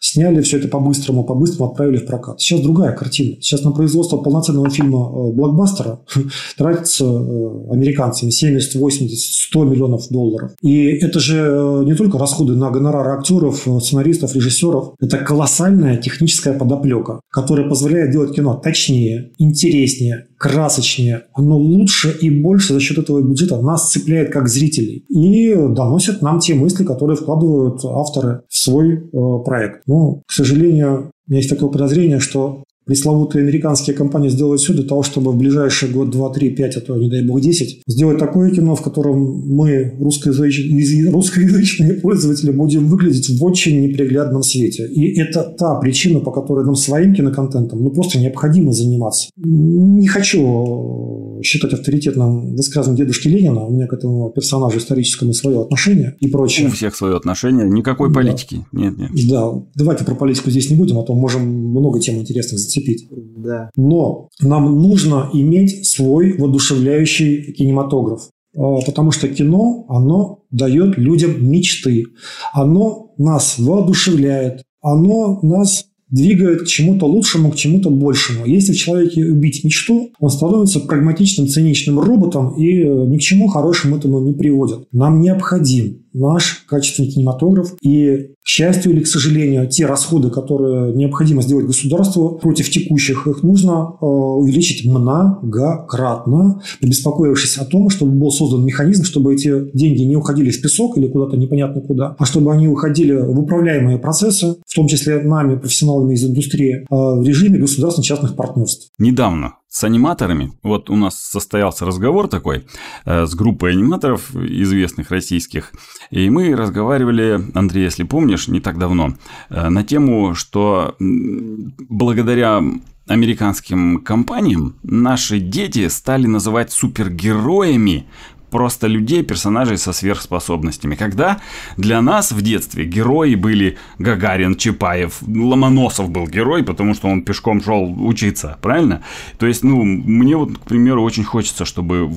сняли все это по-быстрому, по-быстрому отправили в прокат. Сейчас другая картина. Сейчас на производство полноценного фильма э, блокбастера <laughs> тратится э, американцами 70, 80, 100 миллионов долларов. И это же э, не только расходы на гонорары актеров, сценаристов, режиссеров. Это колоссальная техническая подоплека, которая позволяет делать кино точнее, интереснее, красочнее, оно лучше и больше за счет этого бюджета нас цепляет как зрителей и доносит нам те мысли, которые вкладывают авторы в свой э, проект. Но, к сожалению, у меня есть такое подозрение, что пресловутые американские компании сделают все для того, чтобы в ближайший год, два, три, пять, а то, не дай бог, десять, сделать такое кино, в котором мы, русскоязычные, <laughs> русскоязычные пользователи, будем выглядеть в очень неприглядном свете. И это та причина, по которой нам своим киноконтентом ну, просто необходимо заниматься. Не хочу считать авторитетным высказыванием дедушки Ленина. У меня к этому персонажу историческому свое отношение и прочее. У всех свое отношение. Никакой да. политики. Нет, нет. Да. Давайте про политику здесь не будем, а то можем много тем интересных зацепить. Да. Но нам нужно иметь свой воодушевляющий кинематограф. А, потому что кино, оно дает людям мечты. Оно нас воодушевляет. Оно нас двигает к чему-то лучшему, к чему-то большему. Если в человеке убить мечту, он становится прагматичным, циничным роботом и э, ни к чему хорошему этому не приводит. Нам необходим наш качественный кинематограф. И, к счастью или к сожалению, те расходы, которые необходимо сделать государству против текущих, их нужно э, увеличить многократно, побеспокоившись о том, чтобы был создан механизм, чтобы эти деньги не уходили в песок или куда-то непонятно куда, а чтобы они уходили в управляемые процессы, в том числе нами, профессионалами из индустрии, э, в режиме государственно-частных партнерств. Недавно с аниматорами. Вот у нас состоялся разговор такой э, с группой аниматоров известных российских. И мы разговаривали, Андрей, если помнишь, не так давно, э, на тему, что благодаря американским компаниям наши дети стали называть супергероями просто людей, персонажей со сверхспособностями. Когда для нас в детстве герои были Гагарин, Чапаев, Ломоносов был герой, потому что он пешком шел учиться, правильно? То есть, ну, мне вот, к примеру, очень хочется, чтобы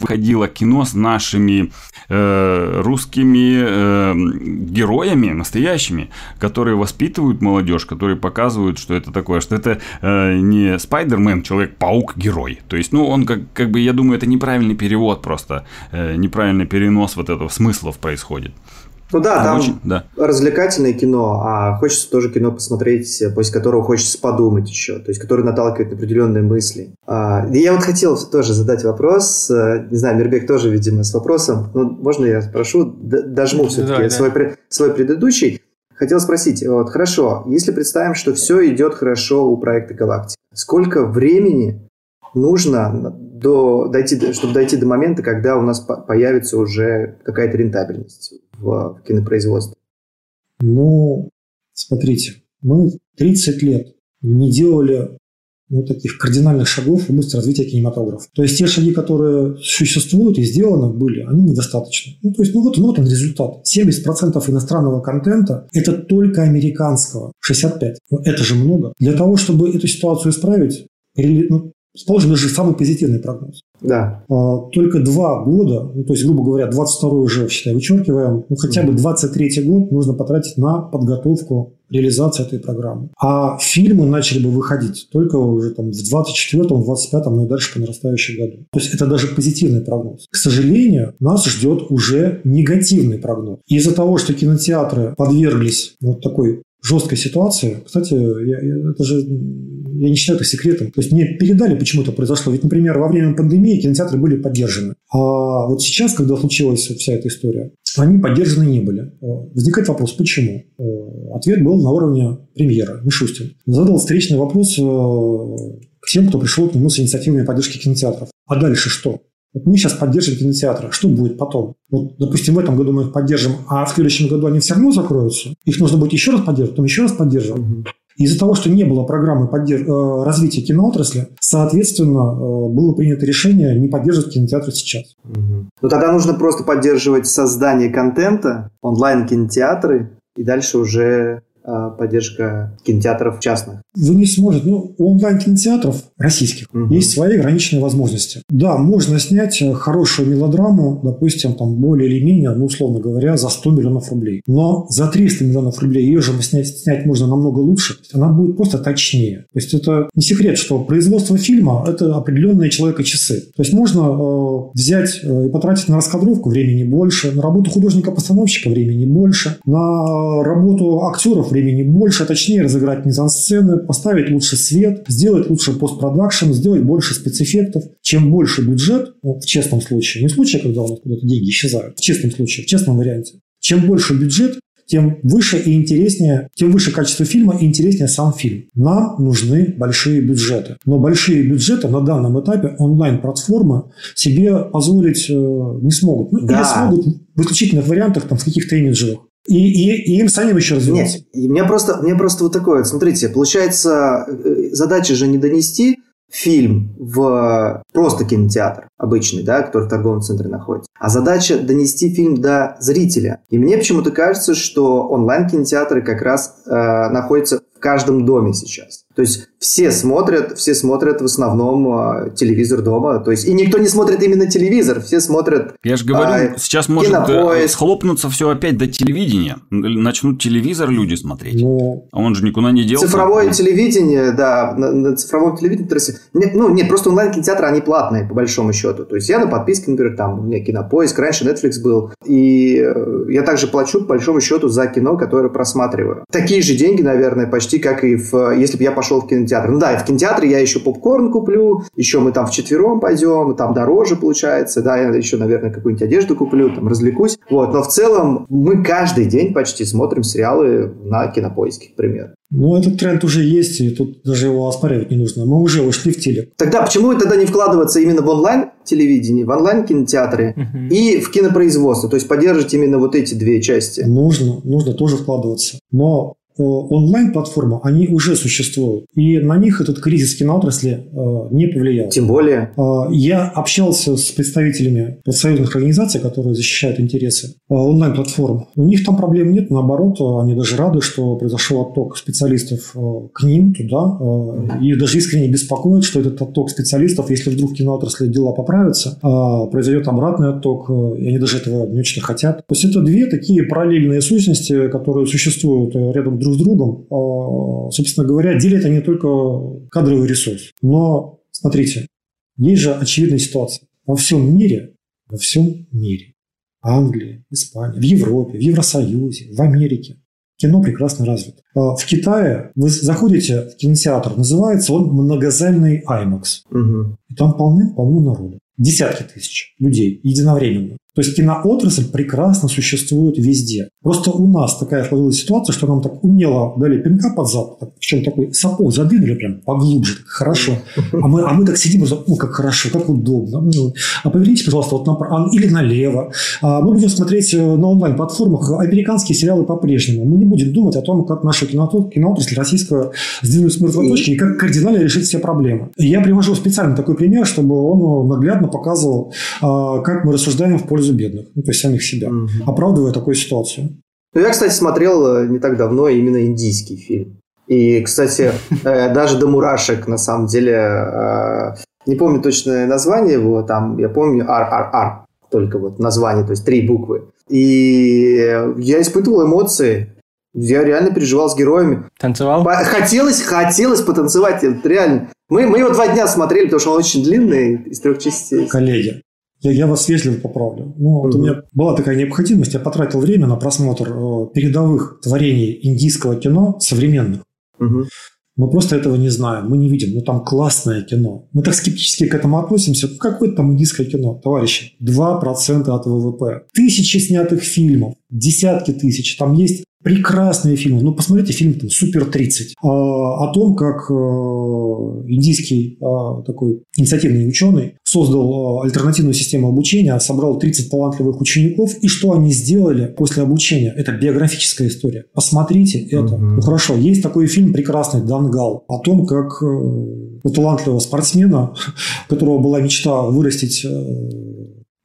выходило кино с нашими э, русскими э, героями, настоящими, которые воспитывают молодежь, которые показывают, что это такое, что это э, не Спайдермен, Человек-паук, герой. То есть, ну, он как, как бы, я думаю, это неправильный перевод просто, э, неправильный перенос вот этого смыслов происходит. Ну да, там очень, да. развлекательное кино, а хочется тоже кино посмотреть, после которого хочется подумать еще, то есть которое наталкивает на определенные мысли. А, и я вот хотел тоже задать вопрос, э, не знаю, Мирбек тоже, видимо, с вопросом, ну, можно я спрошу, дожму все-таки да, свой, да. свой предыдущий. Хотел спросить, вот, хорошо, если представим, что все идет хорошо у проекта «Галактика», сколько времени нужно до, дойти, чтобы дойти до момента, когда у нас появится уже какая-то рентабельность в, кинопроизводстве? Ну, смотрите, мы 30 лет не делали ну, таких кардинальных шагов в области развития кинематографа. То есть те шаги, которые существуют и сделаны были, они недостаточны. Ну, то есть, ну вот, ну, вот он результат. 70% иностранного контента – это только американского. 65%. Ну, это же много. Для того, чтобы эту ситуацию исправить, ну, Положим даже самый позитивный прогноз. Да. А, только два года, ну, то есть, грубо говоря, 22 уже, считай, вычеркиваем, ну, хотя бы 23 год нужно потратить на подготовку реализации этой программы. А фильмы начали бы выходить только уже там в 24-м, 25-м, ну и дальше по нарастающему году. То есть это даже позитивный прогноз. К сожалению, нас ждет уже негативный прогноз. Из-за того, что кинотеатры подверглись вот такой жесткой ситуации. Кстати, я, это же я не считаю это секретом. То есть мне передали, почему это произошло. Ведь, например, во время пандемии кинотеатры были поддержаны. А вот сейчас, когда случилась вся эта история, они поддержаны не были. Возникает вопрос, почему? Ответ был на уровне премьера, Мишустин. Задал встречный вопрос э, к тем, кто пришел к нему с инициативами поддержки кинотеатров. А дальше что? Вот мы сейчас поддержим кинотеатры. Что будет потом? Вот, допустим, в этом году мы их поддержим, а в следующем году они все равно закроются. Их нужно будет еще раз поддерживать, потом еще раз поддерживать. Угу. Из-за того, что не было программы поддерж... Э, развития киноотрасли, соответственно, э, было принято решение не поддерживать кинотеатры сейчас. Угу. Ну тогда нужно просто поддерживать создание контента, онлайн-кинотеатры, и дальше уже поддержка кинотеатров частных? Вы не сможете. Ну, у онлайн-кинотеатров российских угу. есть свои ограниченные возможности. Да, можно снять э, хорошую мелодраму, допустим, там более или менее, ну, условно говоря, за 100 миллионов рублей. Но за 300 миллионов рублей ее же снять, снять можно намного лучше. Она будет просто точнее. То есть это не секрет, что производство фильма – это определенные человека-часы. То есть можно э, взять э, и потратить на раскадровку времени больше, на работу художника-постановщика времени больше, на работу актеров времени больше, точнее разыграть мизансцены, поставить лучше свет, сделать лучше постпродакшн, сделать больше спецэффектов. Чем больше бюджет, ну, в честном случае, не в случае, когда у нас куда-то деньги исчезают, в честном случае, в честном варианте, чем больше бюджет, тем выше и интереснее, тем выше качество фильма и интереснее сам фильм. Нам нужны большие бюджеты. Но большие бюджеты на данном этапе онлайн-платформы себе позволить э, не смогут. Ну, да. или смогут в исключительных вариантах, там, в каких-то имиджевых. И, и, и им самим еще развиваться. Нет, меня просто, меня просто вот такое. Смотрите, получается, э, задача же не донести фильм в просто кинотеатр обычный, да, который в торговом центре находится. А задача донести фильм до зрителя. И мне почему-то кажется, что онлайн-кинотеатры как раз э, находятся в каждом доме сейчас. То есть все смотрят, все смотрят в основном э, телевизор дома. То есть и никто не смотрит именно телевизор, все смотрят. Я же говорю, э, сейчас может э, схлопнуться все опять до телевидения, начнут телевизор люди смотреть. Ну, а он же никуда не делся. Цифровое телевидение, да, на, на цифровом телевидении. Нет, ну нет, просто онлайн кинотеатры они платные по большому счету. То есть я на подписке, например, там у меня Кинопоиск, раньше Netflix был, и э, я также плачу по большому счету за кино, которое просматриваю. Такие же деньги, наверное, почти как и в, если бы я пошел в кинотеатр. Ну да, и в кинотеатре я еще попкорн куплю, еще мы там вчетвером пойдем, там дороже получается, да, я еще, наверное, какую-нибудь одежду куплю, там развлекусь. Вот, но в целом мы каждый день почти смотрим сериалы на кинопоиске, к примеру. Ну, этот тренд уже есть, и тут даже его оспаривать не нужно. Мы уже ушли в телек. Тогда почему тогда не вкладываться именно в онлайн-телевидение, в онлайн-кинотеатры угу. и в кинопроизводство? То есть поддерживать именно вот эти две части? Нужно, нужно тоже вкладываться. Но онлайн-платформы, они уже существуют. И на них этот кризис киноотрасли э, не повлиял. Тем более. Э, я общался с представителями профсоюзных организаций, которые защищают интересы э, онлайн-платформ. У них там проблем нет, наоборот, они даже рады, что произошел отток специалистов к ним туда. И даже искренне беспокоят, что этот отток специалистов, если вдруг в киноотрасли дела поправятся, произойдет обратный отток, и они даже этого не очень хотят. То есть это две такие параллельные сущности, которые существуют рядом друг с другом, а, собственно говоря, делят они только кадровый ресурс. Но, смотрите, есть же очевидная ситуация. Во всем мире, во всем мире, Англии, Испании, в Европе, в Евросоюзе, в Америке, кино прекрасно развито. А, в Китае вы заходите в кинотеатр, называется он многозальный IMAX. Угу. И там полны-полно народу. Десятки тысяч людей единовременно. То есть киноотрасль прекрасно существует везде. Просто у нас такая сложилась ситуация, что нам так умело дали пинка под зад, так, причем такой сапог задвинули прям поглубже, так хорошо. А мы, а мы так сидим, ну как хорошо, как удобно. Ну, а поверните, пожалуйста, вот направо или налево. А мы будем смотреть э, на онлайн-платформах американские сериалы по-прежнему. Мы не будем думать о том, как наша киноотрасль российская сдвинуть с мертвой точки и как кардинально решить все проблемы. Я привожу специально такой пример, чтобы он наглядно показывал, а, как мы рассуждаем в пользу бедных, ну, то есть самих себя, угу. оправдывая такую ситуацию. Ну, я, кстати, смотрел э, не так давно именно индийский фильм. И, кстати, <laughs> э, даже до мурашек, на самом деле, э, не помню точное название его, там, я помню, ар только вот название, то есть три буквы. И я испытывал эмоции, я реально переживал с героями. Танцевал? Хотелось, хотелось потанцевать, реально. Мы, мы его два дня смотрели, потому что он очень длинный, из трех частей. Коллеги, я, я вас вежливо поправлю. Ну, вот угу. у меня была такая необходимость, я потратил время на просмотр э, передовых творений индийского кино современных. Угу. Мы просто этого не знаем, мы не видим. Ну, там классное кино. Мы так скептически к этому относимся. Ну, какое там индийское кино, товарищи? 2% от ВВП. Тысячи снятых фильмов, десятки тысяч. Там есть Прекрасные фильмы. Ну, посмотрите фильм там, «Супер-30» а, о том, как э, индийский а, такой инициативный ученый создал а, альтернативную систему обучения, собрал 30 талантливых учеников, и что они сделали после обучения. Это биографическая история. Посмотрите это. Угу. Ну, хорошо, есть такой фильм прекрасный «Дангал» о том, как э, у талантливого спортсмена, у <laughs> которого была мечта вырастить э,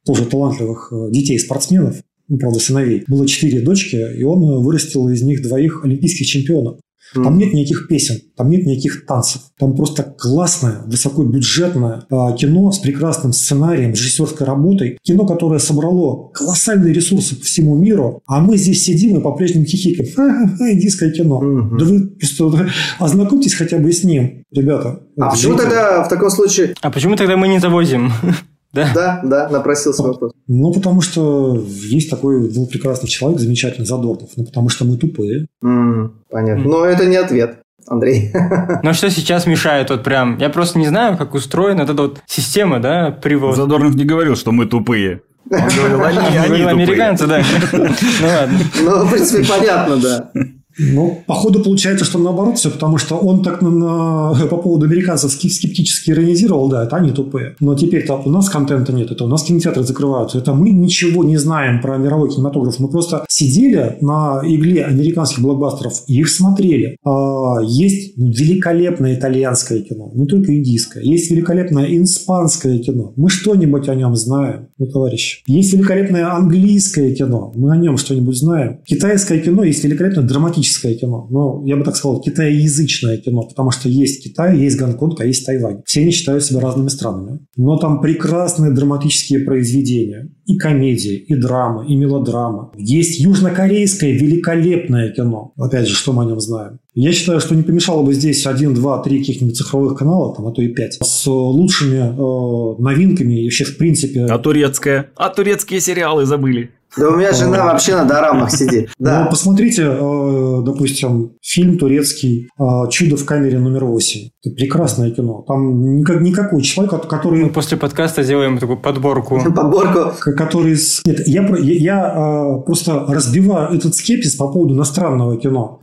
тоже талантливых детей-спортсменов, ну, правда, сыновей. Было четыре дочки, и он вырастил из них двоих олимпийских чемпионов. Там нет никаких песен, там нет никаких танцев. Там просто классное, высокобюджетное а, кино с прекрасным сценарием, режиссерской работой. Кино, которое собрало колоссальные ресурсы по всему миру, а мы здесь сидим и по-прежнему хихикаем. <laughs> Ха-ха-ха, индийское кино. Угу. Да вы просто <laughs> ознакомьтесь хотя бы с ним, ребята. А почему тогда в таком случае... А почему тогда мы не завозим? <laughs> Да? Да, да, напросился вопрос. Ну, потому что есть такой был прекрасный человек, замечательный Задорнов. Ну, потому что мы тупые. Mm, понятно. Mm. Но это не ответ. Андрей. <laughs> Ну что сейчас мешает вот прям? Я просто не знаю, как устроена эта вот система, да, привода. Задорнов не говорил, что мы тупые. Он говорил, они, они американцы, да. <laughs> Ну ладно. Ну, в принципе, понятно, да. Ну, походу, получается, что наоборот все, потому что он так на, на, <laughs> по поводу американцев скептически иронизировал, да, это они тупые. Но теперь-то у нас контента нет, это у нас кинотеатры закрываются, это мы ничего не знаем про мировой кинематограф. Мы просто сидели на игле американских блокбастеров и их смотрели. А, есть великолепное итальянское кино, не только индийское. Есть великолепное испанское кино. Мы что-нибудь о нем знаем, ну, товарищи. Есть великолепное английское кино, мы о нем что-нибудь знаем. Китайское кино есть великолепное драматическое азиатическое кино, но я бы так сказал, китаеязычное кино, потому что есть Китай, есть Гонконг, а есть Тайвань. Все они считают себя разными странами. Но там прекрасные драматические произведения. И комедии, и драмы, и мелодрамы. Есть южнокорейское великолепное кино. Опять же, что мы о нем знаем? Я считаю, что не помешало бы здесь один, два, три каких-нибудь цифровых канала, там, а то и пять, с лучшими э, новинками и вообще в принципе... А турецкое? А турецкие сериалы забыли. Да у меня жена вообще на дорамах сидит. <laughs> Да. Ну, посмотрите, э, допустим, фильм турецкий э, «Чудо в камере номер 8». Это прекрасное кино. Там никак, никакой человек, который... Мы после подкаста сделаем такую подборку. <laughs> Подборку. Который... Нет, я, я, э, просто разбиваю этот скепсис по поводу иностранного кино.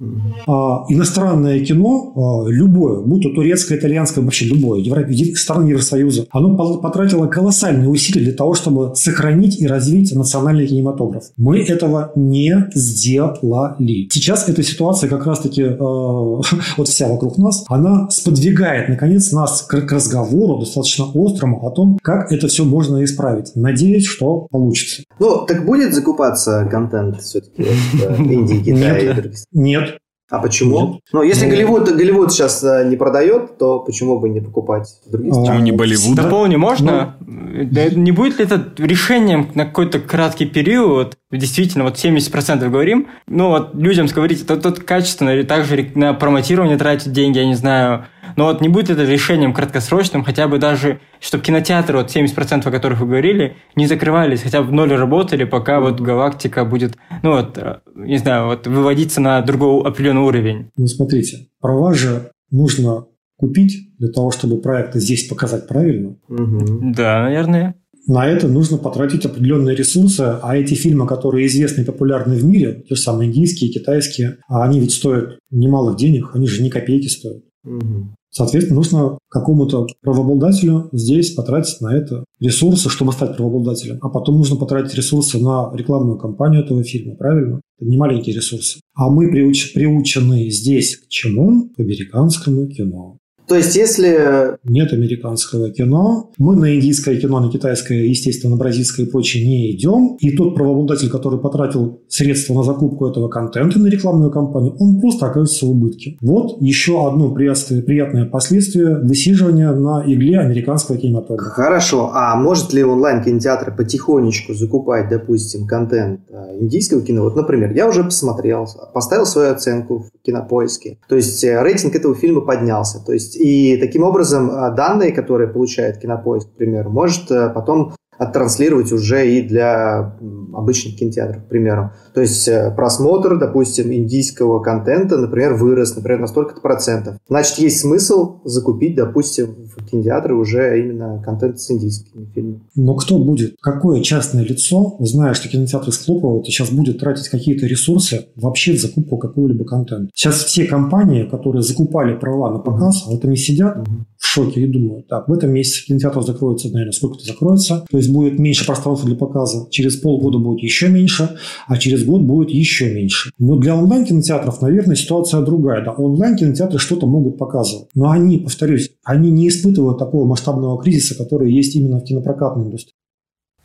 Иностранное кино, любое, будь то турецкое, итальянское, вообще любое, Европе, страны Евросоюза, оно потратило колоссальные усилия для того, чтобы сохранить и развить национальный кинематограф кинематограф. Мы этого не сделали. Сейчас эта ситуация как раз-таки э, <laughs> вот вся вокруг нас, она сподвигает, наконец, нас к, к разговору достаточно острому о том, как это все можно исправить. Надеюсь, что получится. Ну, так будет закупаться контент все-таки в <laughs> Индии, Китае? Нет, а почему? Нет. Ну, если ну, Голливуд, Голливуд сейчас э, не продает, то почему бы не покупать в других странах? Почему не Болливуд? Дополни можно? Ну, да, не будет ли это решением на какой-то краткий период, действительно, вот 70% говорим, ну, вот людям говорить, это тут качественно, или также на промотирование тратить деньги, я не знаю, но вот не будет это решением краткосрочным, хотя бы даже, чтобы кинотеатры, вот 70% о которых вы говорили, не закрывались, хотя бы в ноль работали, пока вот галактика будет, ну вот, э, не знаю, вот выводиться на другой определенный уровень. Ну, смотрите, права же нужно купить для того, чтобы проекты здесь показать правильно. Угу. Да, наверное. на это нужно потратить определенные ресурсы, а эти фильмы, которые известны и популярны в мире, те же самые индийские, китайские, а они ведь стоят немалых денег, они же ни копейки стоят. Угу. Соответственно, нужно какому-то правообладателю здесь потратить на это ресурсы, чтобы стать правообладателем. А потом нужно потратить ресурсы на рекламную кампанию этого фильма, правильно? Это не маленькие ресурсы. А мы приуч- приучены здесь к чему? К американскому кино. То есть, если... Нет американского кино, мы на индийское кино, на китайское, естественно, на бразильское и прочее не идем. И тот правообладатель, который потратил средства на закупку этого контента, на рекламную кампанию, он просто окажется в убытке. Вот еще одно приятное последствие высиживания на игле американского кинематографа. Хорошо. А может ли онлайн-кинотеатр потихонечку закупать, допустим, контент э, индийского кино? Вот, например, я уже посмотрел, поставил свою оценку в кинопоиске. То есть, э, рейтинг этого фильма поднялся. То есть, есть, и таким образом а, данные, которые получает Кинопоиск, к примеру, может э, потом оттранслировать уже и для обычных кинотеатров, к примеру. То есть э, просмотр, допустим, индийского контента, например, вырос, например, на столько-то процентов. Значит, есть смысл закупить, допустим, в кинотеатры уже именно контент с индийскими фильмами. Но кто будет? Какое частное лицо, зная, что кинотеатры схлопывают, и сейчас будет тратить какие-то ресурсы вообще в закупку какого-либо контента? Сейчас все компании, которые закупали права на показ, вот они сидят в шоке и думают, так, в этом месяце кинотеатр закроется, наверное, сколько-то закроется, то есть будет меньше пространства для показа, через полгода будет еще меньше, а через год будет еще меньше. Но для онлайн-кинотеатров, наверное, ситуация другая. Да, онлайн-кинотеатры что-то могут показывать. Но они, повторюсь, они не испытывают такого масштабного кризиса, который есть именно в кинопрокатной индустрии.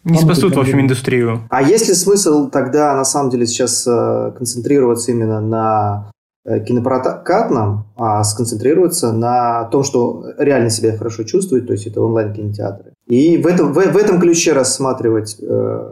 Не Там спасут, в общем, индустрию. А есть ли смысл тогда, на самом деле, сейчас э, концентрироваться именно на э, кинопрокатном, а сконцентрироваться на том, что реально себя хорошо чувствует, то есть это онлайн-кинотеатры. И в этом, в, в этом ключе рассматривать э,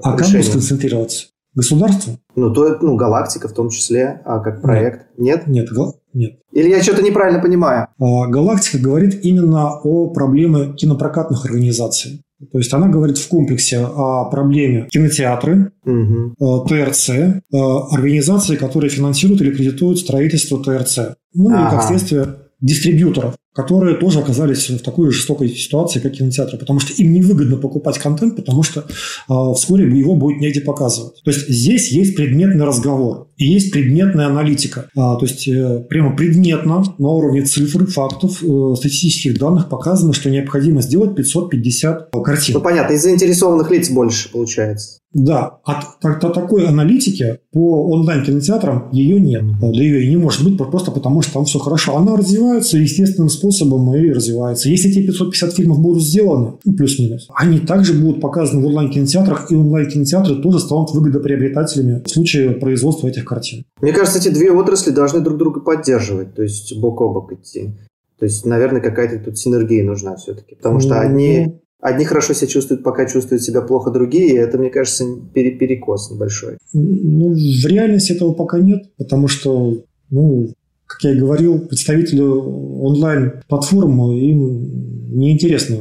А решение. кому сконцентрироваться? Государство? Ну, то, ну, галактика в том числе, а как проект. Нет? Нет, нет. нет. Или я что-то неправильно понимаю? А, галактика говорит именно о проблеме кинопрокатных организаций. То есть она говорит в комплексе о проблеме кинотеатры, угу. ТРЦ, э, организации, которые финансируют или кредитуют строительство ТРЦ. Ну ага. и как следствие дистрибьюторов которые тоже оказались в такой жестокой ситуации, как кинотеатры, потому что им невыгодно покупать контент, потому что э, вскоре его будет негде показывать. То есть здесь есть предметный разговор и есть предметная аналитика. А, то есть э, прямо предметно на уровне цифр, фактов, э, статистических данных показано, что необходимо сделать 550 картин. Ну понятно, из заинтересованных лиц больше получается. Да, от, от, от такой аналитики по онлайн-кинотеатрам ее нет. Да ее и не может быть просто потому, что там все хорошо. Она развивается естественным способом и развивается. Если эти 550 фильмов будут сделаны, ну, плюс-минус, они также будут показаны в онлайн-кинотеатрах, и онлайн-кинотеатры тоже станут выгодоприобретателями в случае производства этих картин. Мне кажется, эти две отрасли должны друг друга поддерживать, то есть бок о бок идти. То есть, наверное, какая-то тут синергия нужна все-таки. Потому что одни ну, Одни хорошо себя чувствуют, пока чувствуют себя плохо другие, и это, мне кажется, перекос небольшой. Ну, в реальности этого пока нет, потому что, ну, как я и говорил, представителю онлайн-платформы им неинтересно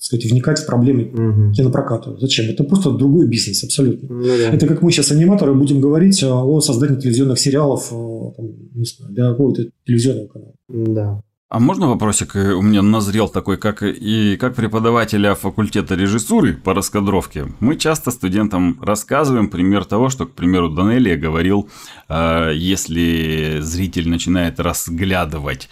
сказать, вникать в проблемы угу. кинопроката. Зачем? Это просто другой бизнес абсолютно. Ну, да. Это как мы сейчас аниматоры будем говорить о создании телевизионных сериалов там, не знаю, для какого-то телевизионного канала. Да. А можно вопросик? Э, у меня назрел такой, как и как преподавателя факультета режиссуры по раскадровке. Мы часто студентам рассказываем пример того, что, к примеру, Данелия говорил, э, если зритель начинает разглядывать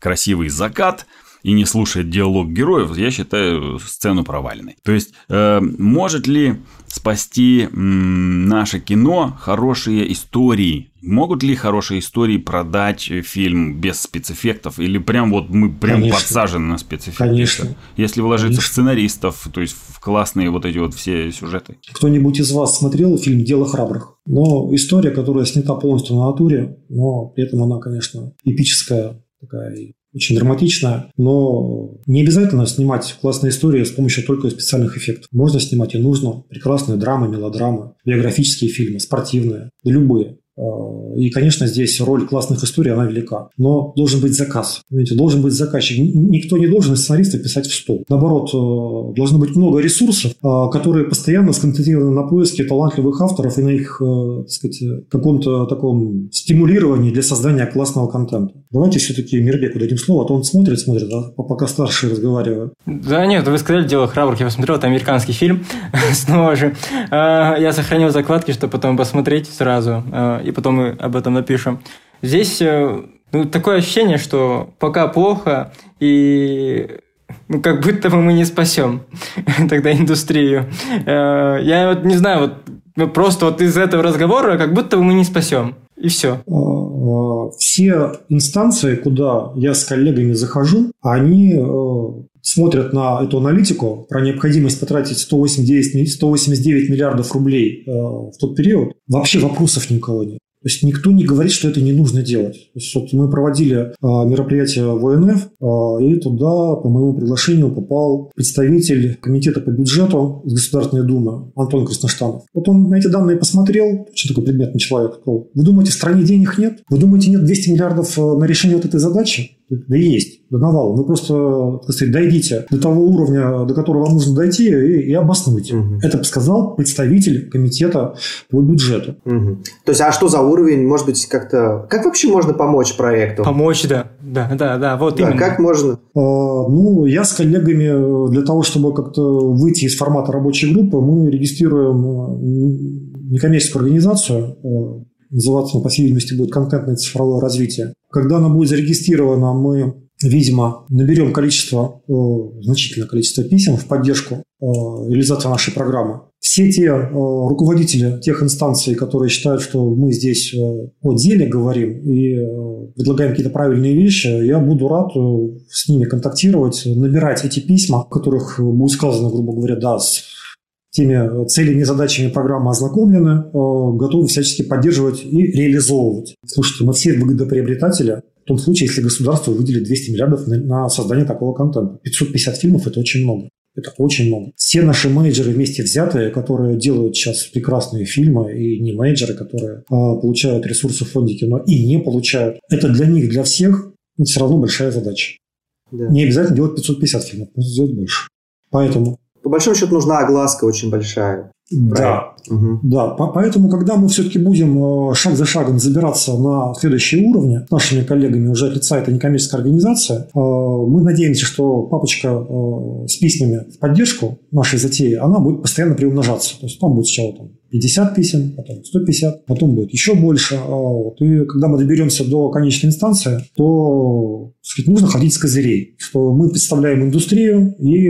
красивый закат, и не слушает диалог героев, я считаю сцену провальной. То есть, э, может ли спасти м, наше кино хорошие истории? Могут ли хорошие истории продать фильм без спецэффектов? Или прям вот мы прям Конечно. подсажены на спецэффекты? Конечно. Если вложиться Конечно. в сценаристов, то есть в классные вот эти вот все сюжеты. Кто-нибудь из вас смотрел фильм «Дело храбрых»? Но история, которая снята полностью на натуре, но при этом она, конечно, эпическая такая очень драматично, но не обязательно снимать классные истории с помощью только специальных эффектов. Можно снимать и нужно прекрасные драмы, мелодрамы, биографические фильмы, спортивные, любые. А, и, конечно, здесь роль классных историй, она велика. Но должен быть заказ. Понимаете, должен быть заказчик. Никто не должен из сценариста писать в стол. Наоборот, э, должно быть много ресурсов, а, которые постоянно сконцентрированы на поиске талантливых авторов и на их, э, так сказать, каком-то таком стимулировании для создания классного контента. Давайте все-таки Мирбеку дадим слово, а то он смотрит, смотрит, а пока старшие разговаривают. Да нет, вы сказали «Дело храбрых», я посмотрел, это американский фильм, <laughs> снова же. А, я сохранил закладки, чтобы потом посмотреть сразу, а, и потом мы об этом напишем. Здесь э, ну, такое ощущение, что пока плохо, и ну, как будто бы мы не спасем <laughs> тогда индустрию. Э, я вот не знаю, вот ну, просто вот из этого разговора как будто бы мы не спасем. И все. А, а, все инстанции, куда я с коллегами захожу, они э, смотрят на эту аналитику про необходимость потратить 189, 189 миллиардов рублей э, в тот период. Вообще вопросов ни у кого нет. То есть никто не говорит, что это не нужно делать. То есть вот мы проводили а, мероприятие в ОНФ, а, и туда по моему приглашению попал представитель комитета по бюджету из Государственной Думы Антон Красноштанов. Вот он на эти данные посмотрел, что такой предметный человек. Вы думаете, в стране денег нет? Вы думаете, нет 200 миллиардов э, на решение вот этой задачи? Да есть, до навала. Вы просто, так сказать, дойдите до того уровня, до которого вам нужно дойти, и, и обоснуйте. Угу. Это сказал представитель комитета по бюджету. Угу. То есть, а что за уровень? Может быть, как-то... Как вообще можно помочь проекту? Помочь, да. Да, да, да, вот да, именно. Как можно? А, ну, я с коллегами для того, чтобы как-то выйти из формата рабочей группы, мы регистрируем э, некоммерческую организацию, э, называться, по всей видимости, будет контентное цифровое развитие. Когда она будет зарегистрирована, мы, видимо, наберем количество, э, значительное количество писем в поддержку э, реализации нашей программы. Все те э, руководители тех инстанций, которые считают, что мы здесь о деле говорим и предлагаем какие-то правильные вещи, я буду рад с ними контактировать, набирать эти письма, в которых будет сказано, грубо говоря, да, теми целями и задачами программы ознакомлены, э, готовы всячески поддерживать и реализовывать. Слушайте, мы все выгодоприобретатели, в том случае, если государство выделит 200 миллиардов на создание такого контента. 550 фильмов – это очень много. Это очень много. Все наши менеджеры вместе взятые, которые делают сейчас прекрасные фильмы, и не менеджеры, которые а, получают ресурсы в фонде кино и не получают, это для них, для всех все равно большая задача. Да. Не обязательно делать 550 фильмов, можно сделать больше. Поэтому по большому счету нужна огласка очень большая. Да, угу. да. Поэтому, когда мы все-таки будем э, шаг за шагом забираться на следующие уровни нашими коллегами уже от лица этой некоммерческой организации, э, мы надеемся, что папочка э, с письмами в поддержку нашей затеи, она будет постоянно приумножаться. То есть там будет сначала там, 50 писем, потом 150, потом будет еще больше. А вот. И когда мы доберемся до конечной инстанции, то сказать, нужно ходить с козырей, что мы представляем индустрию, и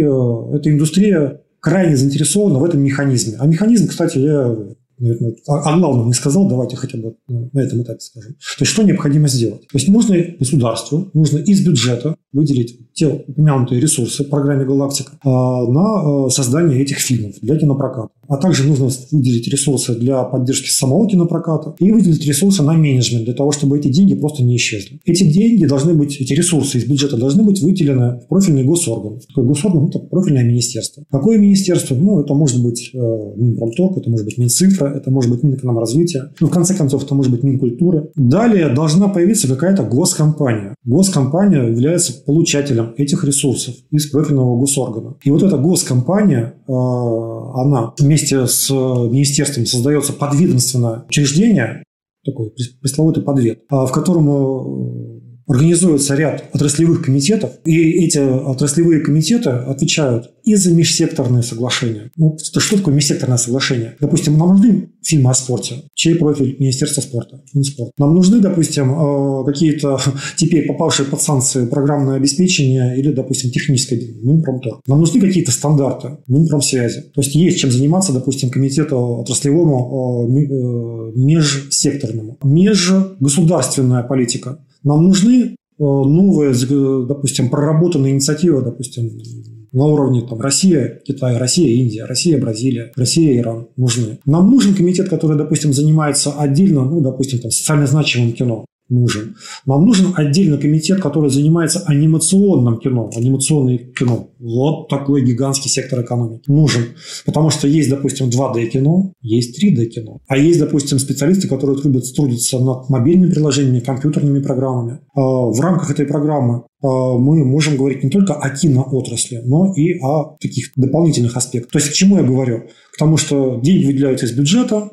эта индустрия крайне заинтересована в этом механизме. А механизм, кстати, я наверное, о главном не сказал, давайте хотя бы на этом этапе скажем. То есть, что необходимо сделать? То есть, нужно государству, нужно из бюджета выделить те упомянутые ресурсы в программе «Галактика» а, на а, создание этих фильмов для кинопроката. А также нужно выделить ресурсы для поддержки самого кинопроката и выделить ресурсы на менеджмент для того, чтобы эти деньги просто не исчезли. Эти деньги должны быть, эти ресурсы из бюджета должны быть выделены в профильный госорган. Такой госорган – это профильное министерство. Какое министерство? Ну, это может быть э, Минпромторг, это может быть Минцифра, это может быть Минэкономразвитие, ну, в конце концов, это может быть Минкультура. Далее должна появиться какая-то госкомпания. Госкомпания является получателем этих ресурсов из профильного госоргана. И вот эта госкомпания, э, она вместе с министерством создается подведомственное учреждение, такой пресловутый подвед, а, в котором э, организуется ряд отраслевых комитетов, и эти отраслевые комитеты отвечают и за межсекторные соглашения. Ну, что такое межсекторное соглашение? Допустим, нам нужны фильмы о спорте. Чей профиль? Министерство спорта. Минспорт. Нам нужны, допустим, э, какие-то <laughs> теперь попавшие под санкции программное обеспечение или, допустим, техническое Минпромторг. Нам нужны какие-то стандарты Минпромсвязи. То есть есть чем заниматься, допустим, комитету отраслевому э, э, межсекторному. Межгосударственная политика. Нам нужны новые, допустим, проработанные инициативы, допустим, на уровне там, Россия, Китай, Россия, Индия, Россия, Бразилия, Россия, Иран нужны. Нам нужен комитет, который, допустим, занимается отдельно, ну, допустим, там, социально значимым кино нужен. Нам нужен отдельный комитет, который занимается анимационным кино, анимационное кино. Вот такой гигантский сектор экономики нужен. Потому что есть, допустим, 2D кино, есть 3D кино. А есть, допустим, специалисты, которые трудятся, трудятся над мобильными приложениями, компьютерными программами. А, в рамках этой программы а, мы можем говорить не только о киноотрасли, но и о таких дополнительных аспектах. То есть к чему я говорю? К тому, что деньги выделяются из бюджета,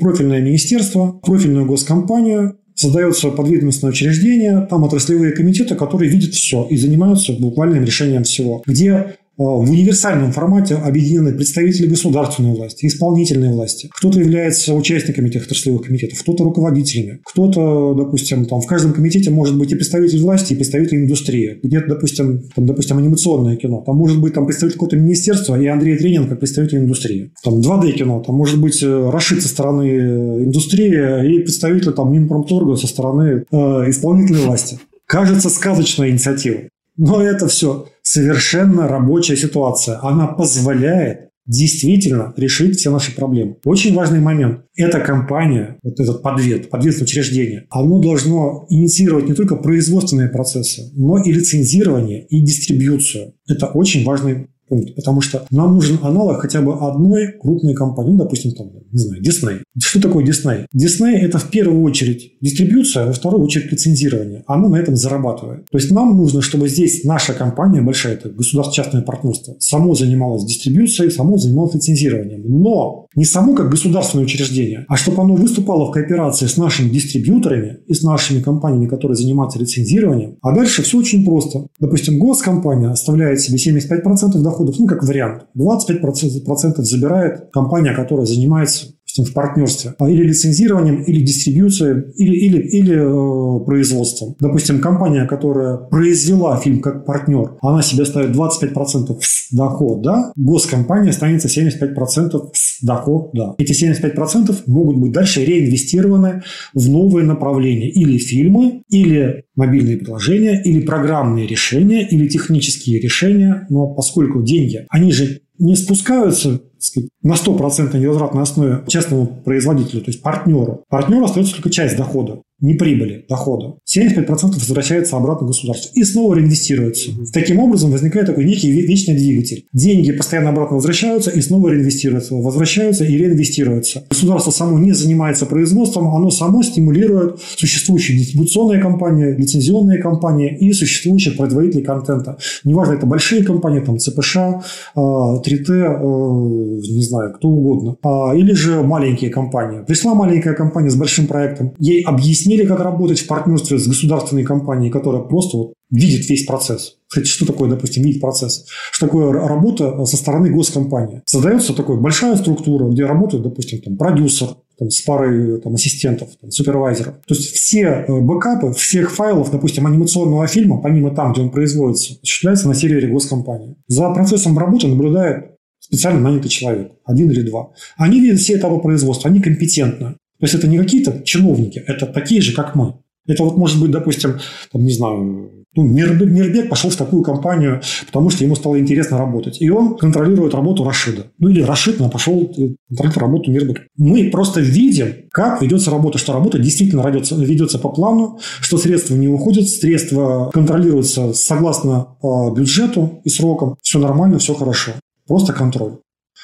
профильное министерство, профильную госкомпанию, создается подведомственное учреждение, там отраслевые комитеты, которые видят все и занимаются буквальным решением всего. Где в универсальном формате объединены представители государственной власти, исполнительной власти. Кто-то является участниками тех отраслевых комитетов, кто-то руководителями, кто-то, допустим, там в каждом комитете может быть и представитель власти, и представитель индустрии. Где-то, допустим, там, допустим, анимационное кино. Там может быть там представитель какого-то министерства и Андрей Тренин как представитель индустрии. Там 2D кино, там может быть э, Рашид со стороны э, индустрии и представитель там Минпромторга со стороны э, исполнительной власти. Кажется, сказочная инициатива. Но это все совершенно рабочая ситуация. Она позволяет действительно решить все наши проблемы. Очень важный момент. Эта компания, вот этот подвет, подвесное учреждение, оно должно инициировать не только производственные процессы, но и лицензирование и дистрибьюцию. Это очень важный пункт, потому что нам нужен аналог хотя бы одной крупной компании, ну, допустим, там, не знаю, Disney. Что такое Disney? Disney – это в первую очередь дистрибьюция, а во вторую очередь лицензирование. Оно на этом зарабатывает. То есть нам нужно, чтобы здесь наша компания, большая, это государственно-частное партнерство, само занималось дистрибьюцией, само занималось лицензированием. Но не само как государственное учреждение, а чтобы оно выступало в кооперации с нашими дистрибьюторами и с нашими компаниями, которые занимаются лицензированием. А дальше все очень просто. Допустим, госкомпания оставляет себе 75% дохода доходов, ну, как вариант. 25% забирает компания, которая занимается в партнерстве, а или лицензированием, или дистрибьюцией, или, или, или э, производством. Допустим, компания, которая произвела фильм как партнер, она себе ставит 25% с дохода, госкомпания останется 75% с дохода. Эти 75% могут быть дальше реинвестированы в новые направления. Или фильмы, или мобильные приложения, или программные решения, или технические решения. Но поскольку деньги, они же не спускаются сказать, на 100% невозвратной основе частному производителю, то есть партнеру. Партнеру остается только часть дохода не прибыли, дохода. 75% возвращается обратно государству и снова реинвестируется. Таким образом возникает такой некий вечный двигатель. Деньги постоянно обратно возвращаются и снова реинвестируются, возвращаются и реинвестируются. Государство само не занимается производством, оно само стимулирует существующие дистрибуционные компании, лицензионные компании и существующих производителей контента. Неважно, это большие компании, там ЦПШ, 3T, а, а, не знаю, кто угодно. А, или же маленькие компании. Пришла маленькая компания с большим проектом, ей объяснили объяснили, как работать в партнерстве с государственной компанией, которая просто вот видит весь процесс. Кстати, что такое, допустим, видеть процесс? Что такое работа со стороны госкомпании? Создается такая большая структура, где работает, допустим, там, продюсер, там, с парой там, ассистентов, там, супервайзеров. То есть все э, бэкапы всех файлов, допустим, анимационного фильма, помимо там, где он производится, осуществляется на сервере госкомпании. За процессом работы наблюдает специально нанятый человек, один или два. Они видят все этапы производства, они компетентны. То есть это не какие-то чиновники, это такие же, как мы. Это вот может быть, допустим, там, не знаю, ну, Мирбек, пошел в такую компанию, потому что ему стало интересно работать. И он контролирует работу Рашида. Ну, или Рашид но пошел контролировать работу Мирбека. Мы просто видим, как ведется работа, что работа действительно ведется, ведется по плану, что средства не уходят, средства контролируются согласно э, бюджету и срокам. Все нормально, все хорошо. Просто контроль.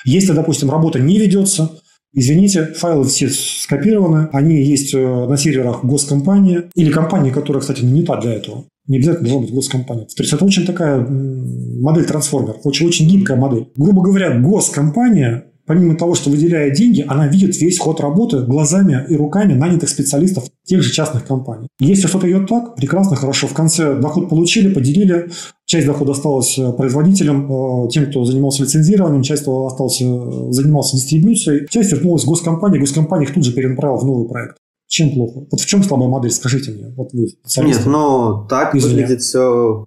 Если, допустим, работа не ведется, Извините, файлы все скопированы, они есть э, на серверах госкомпании или компании, которая, кстати, не та для этого. Не обязательно должна быть госкомпания. То есть это очень такая модель трансформер, очень-очень гибкая модель. Грубо говоря, госкомпания помимо того, что выделяет деньги, она видит весь ход работы глазами и руками нанятых специалистов тех же частных компаний. Если что-то идет так, прекрасно, хорошо. В конце доход получили, поделили, часть дохода осталась э, производителям, э, тем, кто занимался лицензированием, часть остался, э, занимался дистрибьюцией, часть вернулась в госкомпании, госкомпания их тут же перенаправила в новый проект. Чем плохо? Вот в чем слабая модель, скажите мне. Вот вы Нет, ну так Извиня. выглядит все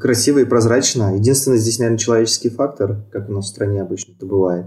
красиво и прозрачно. Единственное, здесь, наверное, человеческий фактор, как у нас в стране обычно это бывает.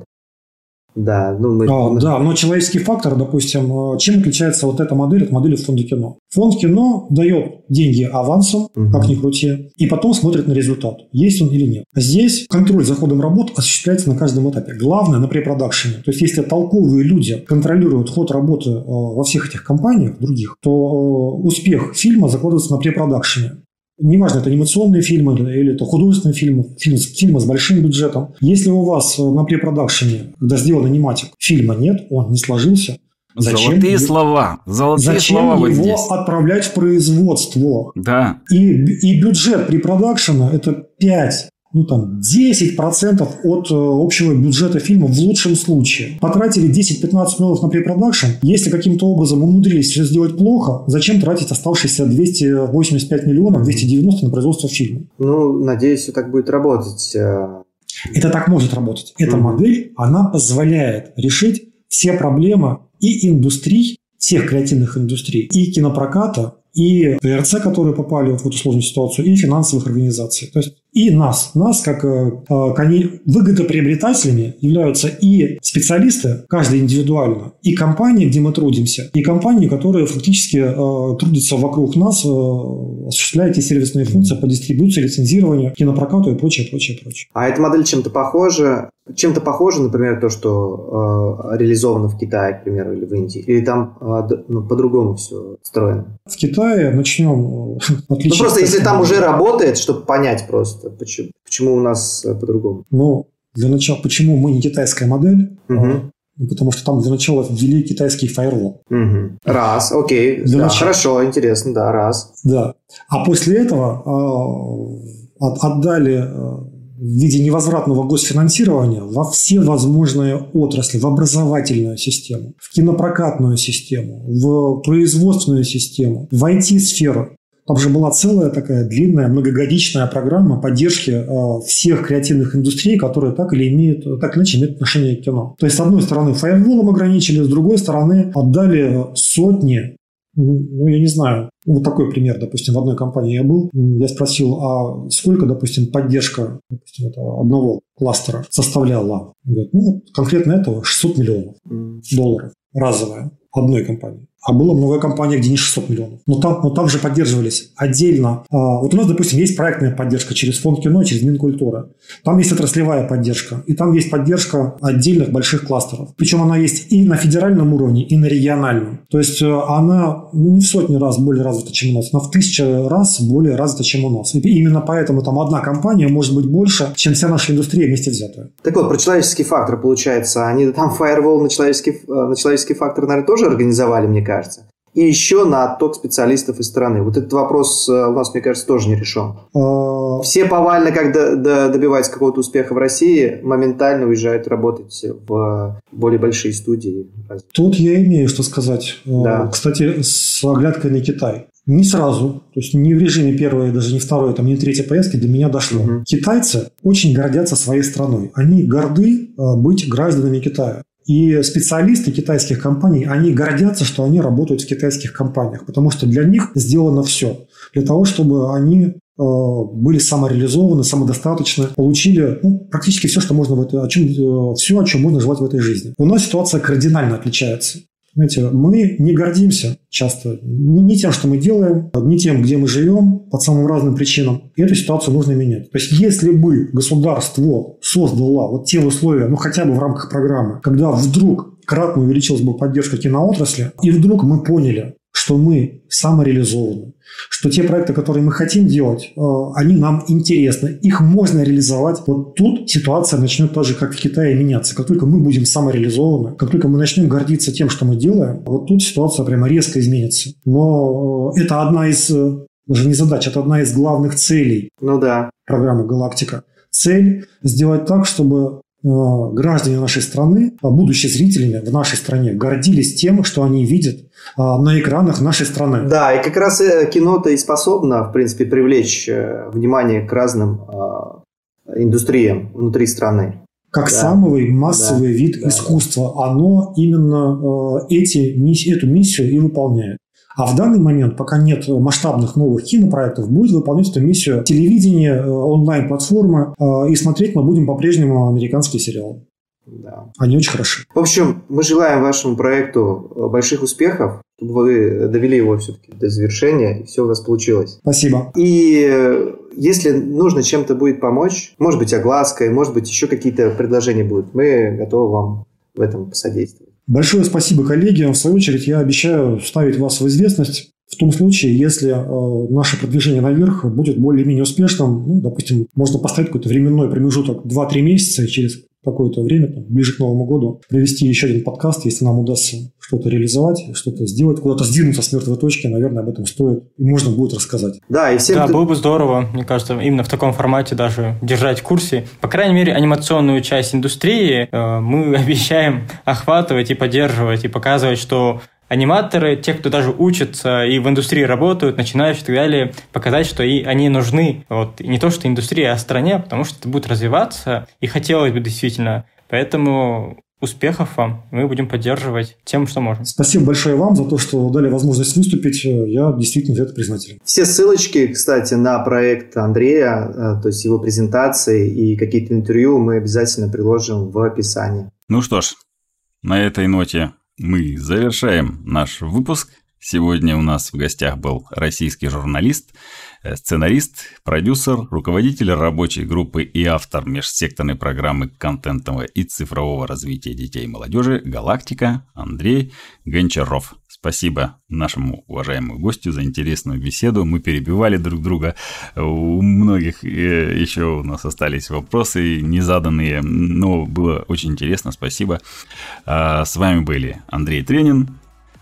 Да, ну мы... А, да, но человеческий фактор, допустим, э, чем отличается вот эта модель от модели фонда кино? Фонд кино дает деньги авансом, угу. как ни крути, и потом смотрит на результат, есть он или нет. Здесь контроль за ходом работ осуществляется на каждом этапе. Главное на препродакшене. То есть, если толковые люди контролируют ход работы э, во всех этих компаниях других, то э, успех фильма закладывается на препродакшене неважно, это анимационные фильмы или это художественные фильмы, фильмы, фильмы с большим бюджетом. Если у вас э, на препродакшене, когда сделан аниматик, фильма нет, он не сложился, Зачем Золотые его, слова. Золотые зачем слова вот его здесь. отправлять в производство? Да. И, и бюджет при продакшена – это 5 ну там 10% от э, общего бюджета фильма в лучшем случае. Потратили 10-15 миллионов на препродакшн. Если каким-то образом умудрились все сделать плохо, зачем тратить оставшиеся 285 миллионов, 290 на производство фильма? Ну, надеюсь, все так будет работать. Э. Это так может работать. Эта mm-hmm. модель, она позволяет решить все проблемы и индустрий, всех креативных индустрий, и кинопроката, и ТРЦ, которые попали вот в эту сложную ситуацию, и финансовых организаций. То есть и нас. Нас, как э, э выгодоприобретателями, являются и специалисты, каждый индивидуально, и компании, где мы трудимся, и компании, которые фактически э, трудятся вокруг нас, осуществляя эти сервисные функции по дистрибуции, лицензированию, кинопрокату и прочее, прочее, прочее. А эта модель чем-то похожа? Чем-то похоже, например, то, что э, реализовано в Китае, к примеру, или в Индии? Или там э, ну, по-другому все устроено? В Китае начнем. <laughs> Ну, просто если там уже работает, чтобы понять просто почему, почему у нас э, по-другому? Ну, для начала, почему мы не китайская модель? Угу. Потому что там для начала ввели китайский фаервол. Угу. Раз, окей. Для да, начала. Хорошо, интересно, да, раз. Да. А после этого э, отдали э, в виде невозвратного госфинансирования во все возможные отрасли, в образовательную систему, в кинопрокатную систему, в производственную систему, в IT-сферу. Там же была целая такая длинная многогодичная программа поддержки э, всех креативных индустрий, которые так или имеют, так или иначе имеют отношение к кино. То есть, с одной стороны, фаерволом ограничили, с другой стороны, отдали сотни ну, я не знаю. Вот такой пример, допустим, в одной компании я был. Я спросил, а сколько, допустим, поддержка допустим, одного кластера составляла? Он говорит, ну, конкретно этого 600 миллионов долларов разовая одной компании. А было много компаний, где не 600 миллионов. Но там, но там же поддерживались отдельно. А, вот у нас, допустим, есть проектная поддержка через фонд кино, через Минкультура. Там есть отраслевая поддержка. И там есть поддержка отдельных больших кластеров. Причем она есть и на федеральном уровне, и на региональном. То есть э, она ну, не в сотни раз более развита, чем у нас, она в тысячу раз более развита, чем у нас. И именно поэтому там одна компания может быть больше, чем вся наша индустрия вместе взятая. Так вот, про человеческий фактор получается. Они там фаервол на человеческий, э, на человеческий фактор, наверное, тоже организовали, мне кажется кажется. И еще на отток специалистов из страны. Вот этот вопрос э, у нас, мне кажется, тоже не решен. А, Все повально, когда добиваются какого-то успеха в России, моментально уезжают работать в более большие студии. Тут я имею что сказать. Э, да. Кстати, с оглядкой на Китай. Не сразу, то есть не в режиме первой, даже не второй, там, не третьей поездки до меня дошло. Угу. Китайцы очень гордятся своей страной. Они горды э, быть гражданами Китая. И специалисты китайских компаний, они гордятся, что они работают в китайских компаниях, потому что для них сделано все. Для того, чтобы они э, были самореализованы, самодостаточны, получили ну, практически все, что можно в этой, о чем, э, все, о чем можно желать в этой жизни. У нас ситуация кардинально отличается. Знаете, мы не гордимся часто ни, ни тем, что мы делаем, ни тем, где мы живем, по самым разным причинам. И эту ситуацию нужно менять. То есть, если бы государство создало вот те условия, ну хотя бы в рамках программы, когда вдруг кратно увеличилась бы поддержка киноотрасли, и вдруг мы поняли, что мы самореализованы, что те проекты, которые мы хотим делать, э, они нам интересны, их можно реализовать. Вот тут ситуация начнет так же, как в Китае, меняться. Как только мы будем самореализованы, как только мы начнем гордиться тем, что мы делаем, вот тут ситуация прямо резко изменится. Но э, это одна из, э, даже не задач, это одна из главных целей ну да. программы «Галактика». Цель сделать так, чтобы граждане нашей страны, а будущие зрителями в нашей стране гордились тем, что они видят а, на экранах нашей страны. Да, и как раз э, кино-то и способно, в принципе, привлечь э, внимание к разным индустриям внутри страны. Как да. самый массовый да. вид да. искусства. Оно именно э, эти, эту миссию и выполняет. А в данный момент, пока нет масштабных новых кинопроектов, будет выполнять эту миссию телевидение, онлайн-платформы, и смотреть мы будем по-прежнему американские сериалы. Да. Они очень хороши. В общем, мы желаем вашему проекту э, больших успехов, чтобы вы довели его все-таки до завершения, и все у вас получилось. Спасибо. И э, если нужно чем-то будет помочь, может быть, оглаской, может быть, еще какие-то предложения будут, мы готовы вам в этом посодействовать. Большое спасибо, коллеги. В свою очередь, я обещаю ставить вас в известность в том случае, если э, наше продвижение наверх будет более-менее успешным, ну, допустим, можно поставить какой-то временной промежуток 2-3 месяца, и через какое-то время, там, ближе к Новому году, провести еще один подкаст, если нам удастся что-то реализовать, что-то сделать, куда-то сдвинуться с мертвой точки, наверное, об этом стоит и можно будет рассказать. Да, и всем... Да, было бы здорово, мне кажется, именно в таком формате даже держать в курсе. По крайней мере, анимационную часть индустрии э, мы <laughs> обещаем охватывать и поддерживать, и показывать, что аниматоры, те, кто даже учатся и в индустрии работают, начинающие и так далее, показать, что и они нужны. Вот. И не то, что индустрия, а стране, потому что это будет развиваться, и хотелось бы действительно. Поэтому успехов вам. Мы будем поддерживать тем, что можем. Спасибо большое вам за то, что дали возможность выступить. Я действительно за это признателен. Все ссылочки, кстати, на проект Андрея, э, то есть его презентации и какие-то интервью мы обязательно приложим в описании. Ну что ж, на этой ноте мы завершаем наш выпуск. Сегодня у нас в гостях был российский журналист, сценарист, продюсер, руководитель рабочей группы и автор межсекторной программы контентного и цифрового развития детей и молодежи «Галактика» Андрей Гончаров. Спасибо нашему уважаемому гостю за интересную беседу. Мы перебивали друг друга. У многих э, еще у нас остались вопросы незаданные, но было очень интересно. Спасибо. А, с вами были Андрей Тренин,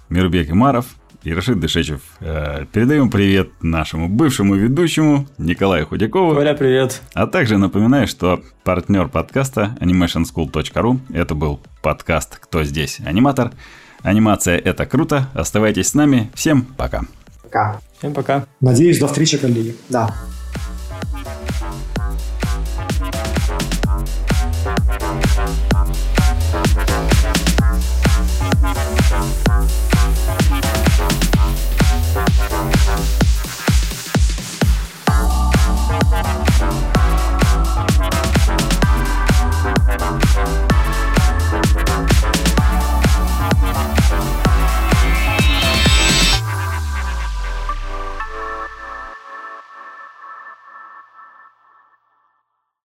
Мирбек Имаров и Рашид Дышечев. Э, передаем привет нашему бывшему ведущему Николаю Худякову. Коля, привет. А также напоминаю, что партнер подкаста animationschool.ru это был подкаст «Кто здесь? Аниматор». Анимация – это круто. Оставайтесь с нами. Всем пока. Пока. Всем пока. Надеюсь, до встречи, коллеги. Да.